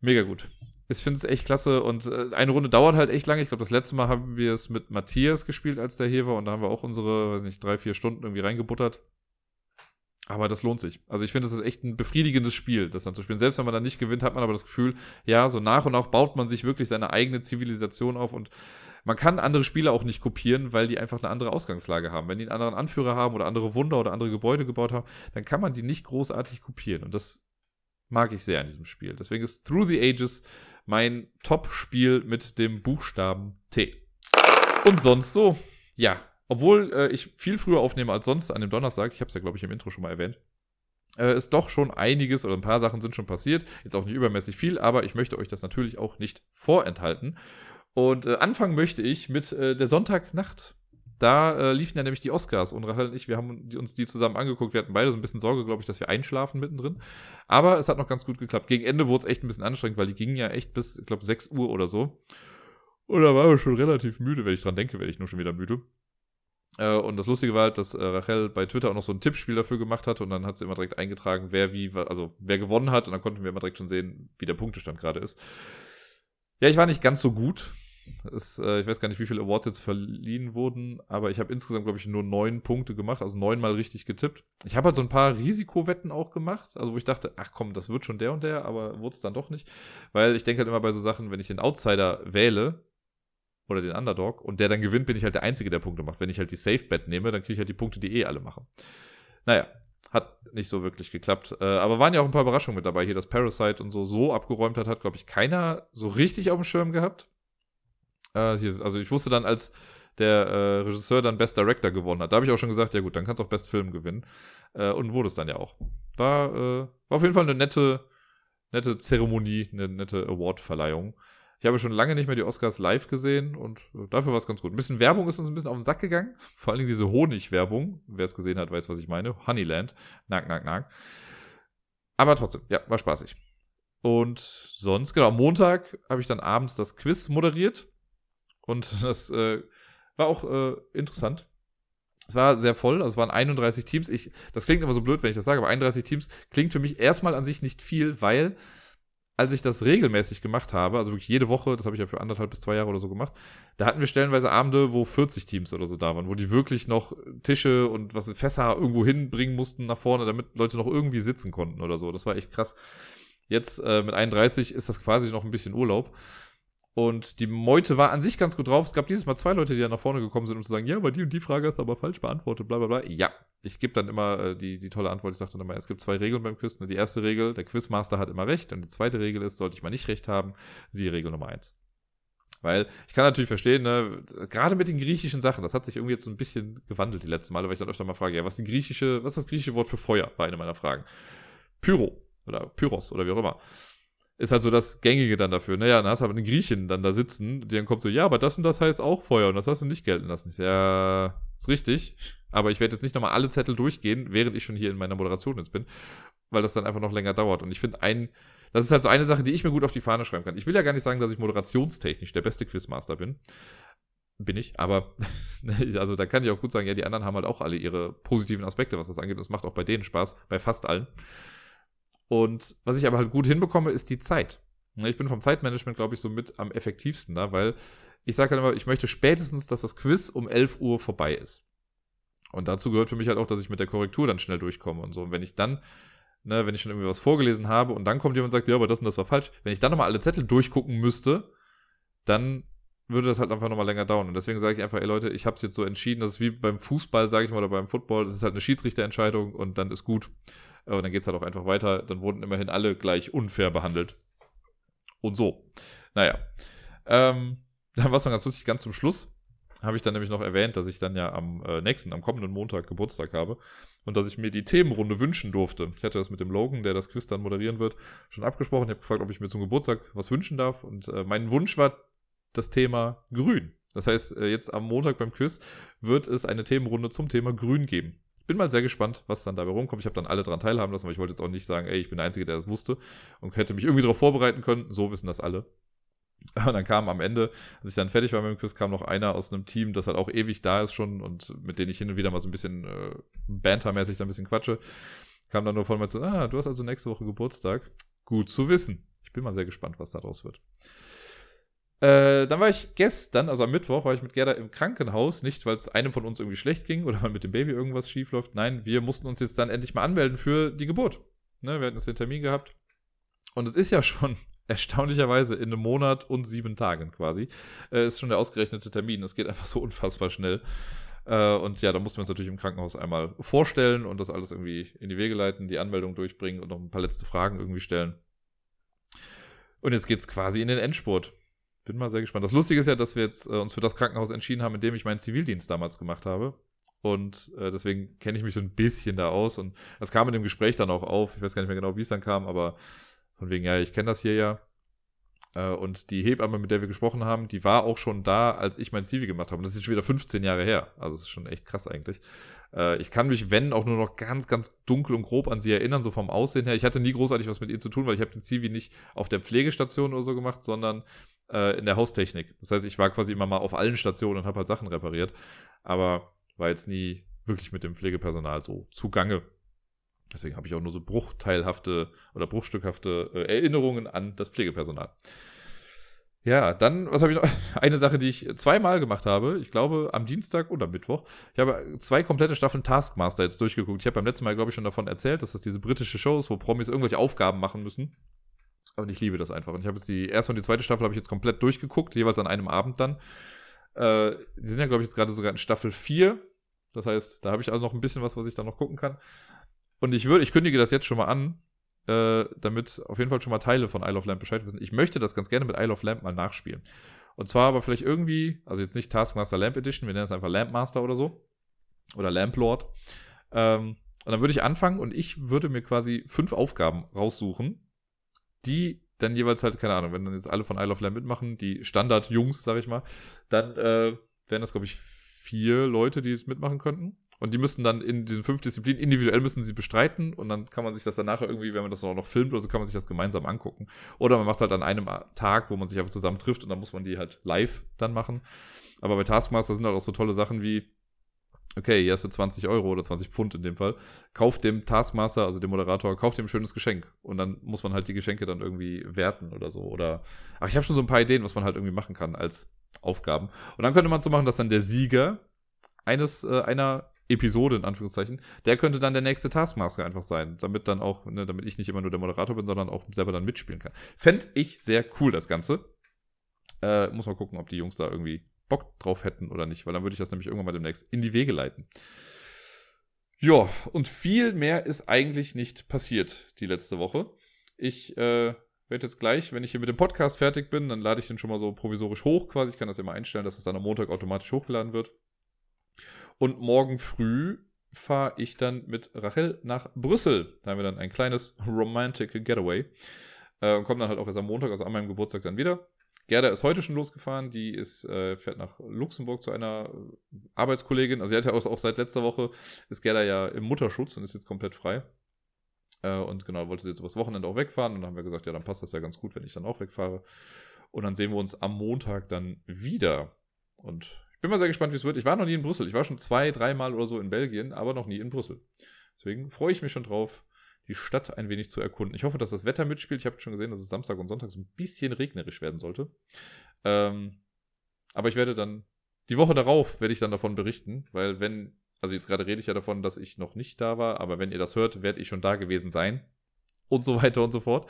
Mega gut. Ich finde es echt klasse und äh, eine Runde dauert halt echt lange. Ich glaube, das letzte Mal haben wir es mit Matthias gespielt, als der hier war und da haben wir auch unsere, weiß nicht, drei, vier Stunden irgendwie reingebuttert. Aber das lohnt sich. Also ich finde, das ist echt ein befriedigendes Spiel, das dann zu spielen. Selbst wenn man dann nicht gewinnt, hat man aber das Gefühl, ja, so nach und nach baut man sich wirklich seine eigene Zivilisation auf und man kann andere Spiele auch nicht kopieren, weil die einfach eine andere Ausgangslage haben. Wenn die einen anderen Anführer haben oder andere Wunder oder andere Gebäude gebaut haben, dann kann man die nicht großartig kopieren. Und das mag ich sehr an diesem Spiel. Deswegen ist Through the Ages mein Top-Spiel mit dem Buchstaben T. Und sonst so, ja, obwohl äh, ich viel früher aufnehme als sonst an dem Donnerstag, ich habe es ja, glaube ich, im Intro schon mal erwähnt, äh, ist doch schon einiges oder ein paar Sachen sind schon passiert. Jetzt auch nicht übermäßig viel, aber ich möchte euch das natürlich auch nicht vorenthalten. Und äh, anfangen möchte ich mit äh, der Sonntagnacht. Da äh, liefen ja nämlich die Oscars und Rachel und ich, wir haben uns die zusammen angeguckt. Wir hatten beide so ein bisschen Sorge, glaube ich, dass wir einschlafen mittendrin. Aber es hat noch ganz gut geklappt. Gegen Ende wurde es echt ein bisschen anstrengend, weil die gingen ja echt bis, ich glaube, 6 Uhr oder so. Und da waren wir schon relativ müde. Wenn ich dran denke, werde ich nur schon wieder müde. Äh, und das Lustige war halt, dass äh, Rachel bei Twitter auch noch so ein Tippspiel dafür gemacht hat und dann hat sie immer direkt eingetragen, wer wie, also wer gewonnen hat und dann konnten wir immer direkt schon sehen, wie der Punktestand gerade ist. Ja, ich war nicht ganz so gut. Es, äh, ich weiß gar nicht, wie viele Awards jetzt verliehen wurden, aber ich habe insgesamt, glaube ich, nur neun Punkte gemacht, also neunmal richtig getippt. Ich habe halt so ein paar Risikowetten auch gemacht, also wo ich dachte, ach komm, das wird schon der und der, aber wurde es dann doch nicht. Weil ich denke halt immer bei so Sachen, wenn ich den Outsider wähle, oder den Underdog und der dann gewinnt, bin ich halt der Einzige, der Punkte macht. Wenn ich halt die Safe-Bet nehme, dann kriege ich halt die Punkte, die eh alle machen. Naja, hat nicht so wirklich geklappt. Äh, aber waren ja auch ein paar Überraschungen mit dabei. Hier das Parasite und so so abgeräumt hat, hat, glaube ich, keiner so richtig auf dem Schirm gehabt. Äh, hier, also ich wusste dann, als der äh, Regisseur dann Best Director gewonnen hat, da habe ich auch schon gesagt, ja gut, dann kannst du auch Best Film gewinnen. Äh, und wurde es dann ja auch. War, äh, war auf jeden Fall eine nette, nette Zeremonie, eine nette Award-Verleihung. Ich habe schon lange nicht mehr die Oscars live gesehen und äh, dafür war es ganz gut. Ein bisschen Werbung ist uns ein bisschen auf den Sack gegangen. Vor Dingen diese Honig-Werbung. Wer es gesehen hat, weiß, was ich meine. Honeyland. Nack, nack, nack. Aber trotzdem, ja, war spaßig. Und sonst, genau, am Montag habe ich dann abends das Quiz moderiert. Und das äh, war auch äh, interessant. Es war sehr voll, also es waren 31 Teams. Ich, das klingt immer so blöd, wenn ich das sage, aber 31 Teams klingt für mich erstmal an sich nicht viel, weil als ich das regelmäßig gemacht habe, also wirklich jede Woche, das habe ich ja für anderthalb bis zwei Jahre oder so gemacht, da hatten wir stellenweise Abende, wo 40 Teams oder so da waren, wo die wirklich noch Tische und was Fässer irgendwo hinbringen mussten nach vorne, damit Leute noch irgendwie sitzen konnten oder so. Das war echt krass. Jetzt äh, mit 31 ist das quasi noch ein bisschen Urlaub. Und die Meute war an sich ganz gut drauf. Es gab dieses Mal zwei Leute, die dann nach vorne gekommen sind, um zu sagen, ja, aber die und die Frage du aber falsch beantwortet, bla bla bla. Ja, ich gebe dann immer äh, die, die tolle Antwort. Ich sage dann immer, es gibt zwei Regeln beim Quiz. Ne? Die erste Regel, der Quizmaster hat immer recht. Und die zweite Regel ist, sollte ich mal nicht recht haben, siehe Regel Nummer eins. Weil ich kann natürlich verstehen, ne, gerade mit den griechischen Sachen, das hat sich irgendwie jetzt so ein bisschen gewandelt die letzten Male, weil ich dann öfter mal frage, ja, was griechische, was ist das griechische Wort für Feuer, war eine meiner Fragen. Pyro oder Pyros oder wie auch immer ist halt so das Gängige dann dafür. Naja, dann hast du aber einen Griechen dann da sitzen, die dann kommt so, ja, aber das und das heißt auch Feuer und das hast du nicht gelten lassen. Ich so, ja, ist richtig. Aber ich werde jetzt nicht nochmal alle Zettel durchgehen, während ich schon hier in meiner Moderation jetzt bin, weil das dann einfach noch länger dauert. Und ich finde ein, das ist halt so eine Sache, die ich mir gut auf die Fahne schreiben kann. Ich will ja gar nicht sagen, dass ich moderationstechnisch der beste Quizmaster bin. bin ich, aber also da kann ich auch gut sagen, ja, die anderen haben halt auch alle ihre positiven Aspekte, was das angeht. Das macht auch bei denen Spaß, bei fast allen. Und was ich aber halt gut hinbekomme, ist die Zeit. Ich bin vom Zeitmanagement, glaube ich, so mit am effektivsten da, weil ich sage halt immer, ich möchte spätestens, dass das Quiz um 11 Uhr vorbei ist. Und dazu gehört für mich halt auch, dass ich mit der Korrektur dann schnell durchkomme und so. Und wenn ich dann, ne, wenn ich schon irgendwie was vorgelesen habe und dann kommt jemand und sagt, ja, aber das und das war falsch, wenn ich dann nochmal alle Zettel durchgucken müsste, dann würde das halt einfach nochmal länger dauern. Und deswegen sage ich einfach, ey Leute, ich habe es jetzt so entschieden, das ist wie beim Fußball, sage ich mal, oder beim Football, das ist halt eine Schiedsrichterentscheidung und dann ist gut. Und dann geht es halt auch einfach weiter. Dann wurden immerhin alle gleich unfair behandelt. Und so. Naja. Ähm, dann war es noch ganz lustig, ganz zum Schluss habe ich dann nämlich noch erwähnt, dass ich dann ja am äh, nächsten, am kommenden Montag Geburtstag habe und dass ich mir die Themenrunde wünschen durfte. Ich hatte das mit dem Logan, der das Quiz dann moderieren wird, schon abgesprochen. Ich habe gefragt, ob ich mir zum Geburtstag was wünschen darf und äh, mein Wunsch war das Thema Grün. Das heißt, äh, jetzt am Montag beim Quiz wird es eine Themenrunde zum Thema Grün geben. Bin mal sehr gespannt, was dann dabei rumkommt. Ich habe dann alle dran teilhaben lassen, aber ich wollte jetzt auch nicht sagen, ey, ich bin der Einzige, der das wusste und hätte mich irgendwie darauf vorbereiten können. So wissen das alle. Und dann kam am Ende, als ich dann fertig war mit dem Quiz, kam noch einer aus einem Team, das halt auch ewig da ist schon und mit denen ich hin und wieder mal so ein bisschen äh, bantermäßig da ein bisschen quatsche. Kam dann nur von mir zu, ah, du hast also nächste Woche Geburtstag. Gut zu wissen. Ich bin mal sehr gespannt, was daraus wird. Äh, dann war ich gestern, also am Mittwoch, war ich mit Gerda im Krankenhaus. Nicht, weil es einem von uns irgendwie schlecht ging oder weil mit dem Baby irgendwas schief läuft. Nein, wir mussten uns jetzt dann endlich mal anmelden für die Geburt. Ne, wir hatten jetzt den Termin gehabt. Und es ist ja schon erstaunlicherweise in einem Monat und sieben Tagen quasi. Äh, ist schon der ausgerechnete Termin. Es geht einfach so unfassbar schnell. Äh, und ja, da mussten wir uns natürlich im Krankenhaus einmal vorstellen und das alles irgendwie in die Wege leiten, die Anmeldung durchbringen und noch ein paar letzte Fragen irgendwie stellen. Und jetzt geht es quasi in den Endspurt bin mal sehr gespannt. Das Lustige ist ja, dass wir jetzt äh, uns für das Krankenhaus entschieden haben, in dem ich meinen Zivildienst damals gemacht habe. Und äh, deswegen kenne ich mich so ein bisschen da aus. Und das kam in dem Gespräch dann auch auf. Ich weiß gar nicht mehr genau, wie es dann kam, aber von wegen, ja, ich kenne das hier ja. Äh, und die Hebamme, mit der wir gesprochen haben, die war auch schon da, als ich mein Zivi gemacht habe. Und das ist schon wieder 15 Jahre her. Also es ist schon echt krass eigentlich. Äh, ich kann mich, wenn, auch nur noch ganz, ganz dunkel und grob an sie erinnern, so vom Aussehen her. Ich hatte nie großartig was mit ihr zu tun, weil ich habe den Zivi nicht auf der Pflegestation oder so gemacht, sondern äh, in der Haustechnik. Das heißt, ich war quasi immer mal auf allen Stationen und habe halt Sachen repariert, aber war jetzt nie wirklich mit dem Pflegepersonal so zugange. Deswegen habe ich auch nur so bruchteilhafte oder bruchstückhafte äh, Erinnerungen an das Pflegepersonal. Ja, dann, was habe ich noch? Eine Sache, die ich zweimal gemacht habe. Ich glaube, am Dienstag oder Mittwoch. Ich habe zwei komplette Staffeln Taskmaster jetzt durchgeguckt. Ich habe beim letzten Mal, glaube ich, schon davon erzählt, dass das diese britische Show ist, wo Promis irgendwelche Aufgaben machen müssen. Und ich liebe das einfach. Und ich habe jetzt die erste und die zweite Staffel habe ich jetzt komplett durchgeguckt, jeweils an einem Abend dann. Äh, die sind ja, glaube ich, jetzt gerade sogar in Staffel 4. Das heißt, da habe ich also noch ein bisschen was, was ich da noch gucken kann. Und ich würde, ich kündige das jetzt schon mal an, äh, damit auf jeden Fall schon mal Teile von Isle of Lamp Bescheid wissen. Ich möchte das ganz gerne mit Isle of Lamp mal nachspielen. Und zwar aber vielleicht irgendwie, also jetzt nicht Taskmaster Lamp Edition, wir nennen es einfach Lamp Master oder so. Oder Lamp Lord. Ähm, und dann würde ich anfangen und ich würde mir quasi fünf Aufgaben raussuchen, die dann jeweils halt, keine Ahnung, wenn dann jetzt alle von Isle of Lamb mitmachen, die Standard-Jungs, sag ich mal, dann äh, wären das, glaube ich, vier Leute, die es mitmachen könnten. Und die müssten dann in diesen fünf Disziplinen individuell müssen sie bestreiten und dann kann man sich das dann nachher irgendwie, wenn man das auch noch filmt oder so, kann man sich das gemeinsam angucken. Oder man macht es halt an einem Tag, wo man sich einfach zusammen trifft und dann muss man die halt live dann machen. Aber bei Taskmaster sind halt auch so tolle Sachen wie, okay, hier hast du 20 Euro oder 20 Pfund in dem Fall, kauf dem Taskmaster, also dem Moderator, kauf dem ein schönes Geschenk. Und dann muss man halt die Geschenke dann irgendwie werten oder so. Oder, ach, ich habe schon so ein paar Ideen, was man halt irgendwie machen kann als Aufgaben. Und dann könnte man so machen, dass dann der Sieger eines, äh, einer Episode, in Anführungszeichen, der könnte dann der nächste Taskmaster einfach sein, damit dann auch, ne, damit ich nicht immer nur der Moderator bin, sondern auch selber dann mitspielen kann. Fände ich sehr cool, das Ganze. Äh, muss mal gucken, ob die Jungs da irgendwie Bock drauf hätten oder nicht, weil dann würde ich das nämlich irgendwann mal demnächst in die Wege leiten. Ja, und viel mehr ist eigentlich nicht passiert die letzte Woche. Ich äh, werde jetzt gleich, wenn ich hier mit dem Podcast fertig bin, dann lade ich den schon mal so provisorisch hoch quasi. Ich kann das immer einstellen, dass es dann am Montag automatisch hochgeladen wird. Und morgen früh fahre ich dann mit Rachel nach Brüssel. Da haben wir dann ein kleines Romantic Getaway. Äh, und kommen dann halt auch erst am Montag, also an meinem Geburtstag dann wieder. Gerda ist heute schon losgefahren. Die ist, äh, fährt nach Luxemburg zu einer Arbeitskollegin. Also sie hat ja auch, auch seit letzter Woche, ist Gerda ja im Mutterschutz und ist jetzt komplett frei. Äh, und genau, wollte sie jetzt übers Wochenende auch wegfahren. Und dann haben wir gesagt, ja, dann passt das ja ganz gut, wenn ich dann auch wegfahre. Und dann sehen wir uns am Montag dann wieder. Und ich bin mal sehr gespannt, wie es wird. Ich war noch nie in Brüssel. Ich war schon zwei, dreimal oder so in Belgien, aber noch nie in Brüssel. Deswegen freue ich mich schon drauf, die Stadt ein wenig zu erkunden. Ich hoffe, dass das Wetter mitspielt. Ich habe schon gesehen, dass es Samstag und Sonntag so ein bisschen regnerisch werden sollte. Ähm, aber ich werde dann, die Woche darauf werde ich dann davon berichten, weil wenn, also jetzt gerade rede ich ja davon, dass ich noch nicht da war, aber wenn ihr das hört, werde ich schon da gewesen sein. Und so weiter und so fort.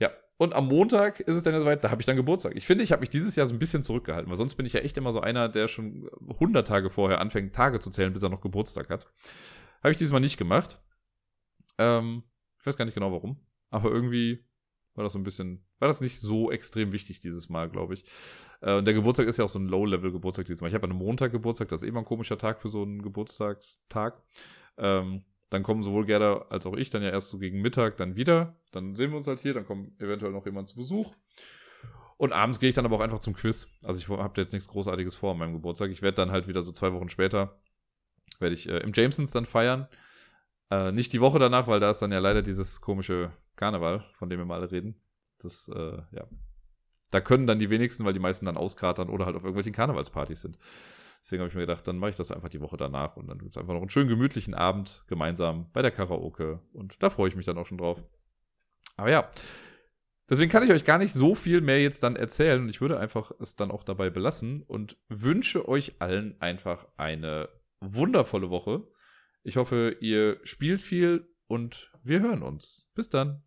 Ja, und am Montag ist es dann soweit, da habe ich dann Geburtstag. Ich finde, ich habe mich dieses Jahr so ein bisschen zurückgehalten, weil sonst bin ich ja echt immer so einer, der schon 100 Tage vorher anfängt, Tage zu zählen, bis er noch Geburtstag hat. Habe ich diesmal nicht gemacht. Ähm, ich weiß gar nicht genau warum. Aber irgendwie war das so ein bisschen, war das nicht so extrem wichtig dieses Mal, glaube ich. Äh, und der Geburtstag ist ja auch so ein Low-Level-Geburtstag dieses Mal. Ich habe an einem Montag Geburtstag, das ist immer ein komischer Tag für so einen Geburtstagstag. Ähm, dann kommen sowohl Gerda als auch ich dann ja erst so gegen Mittag dann wieder. Dann sehen wir uns halt hier, dann kommt eventuell noch jemand zu Besuch. Und abends gehe ich dann aber auch einfach zum Quiz. Also ich habe jetzt nichts Großartiges vor an meinem Geburtstag. Ich werde dann halt wieder so zwei Wochen später, werde ich äh, im Jamesons dann feiern. Äh, nicht die Woche danach, weil da ist dann ja leider dieses komische Karneval, von dem wir mal alle reden. Das, äh, ja. Da können dann die wenigsten, weil die meisten dann auskatern oder halt auf irgendwelchen Karnevalspartys sind. Deswegen habe ich mir gedacht, dann mache ich das einfach die Woche danach und dann gibt es einfach noch einen schönen gemütlichen Abend gemeinsam bei der Karaoke. Und da freue ich mich dann auch schon drauf. Aber ja, deswegen kann ich euch gar nicht so viel mehr jetzt dann erzählen und ich würde einfach es dann auch dabei belassen und wünsche euch allen einfach eine wundervolle Woche. Ich hoffe, ihr spielt viel und wir hören uns. Bis dann.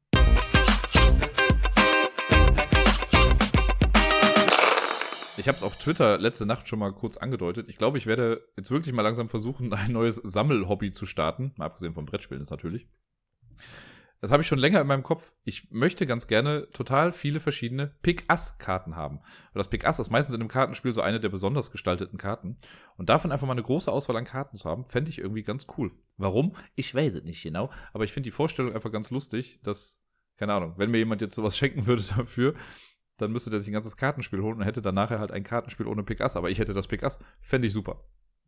Ich habe es auf Twitter letzte Nacht schon mal kurz angedeutet. Ich glaube, ich werde jetzt wirklich mal langsam versuchen, ein neues Sammelhobby zu starten. Mal abgesehen vom Brettspielen ist natürlich. Das habe ich schon länger in meinem Kopf. Ich möchte ganz gerne total viele verschiedene Pick-Ass-Karten haben. Weil das Pick-Ass ist meistens in einem Kartenspiel so eine der besonders gestalteten Karten. Und davon einfach mal eine große Auswahl an Karten zu haben, fände ich irgendwie ganz cool. Warum? Ich weiß es nicht genau. Aber ich finde die Vorstellung einfach ganz lustig, dass, keine Ahnung, wenn mir jemand jetzt sowas schenken würde dafür, dann müsste der sich ein ganzes Kartenspiel holen und hätte dann nachher halt ein Kartenspiel ohne Pick-Ass. Aber ich hätte das Pick-Ass. Fände ich super.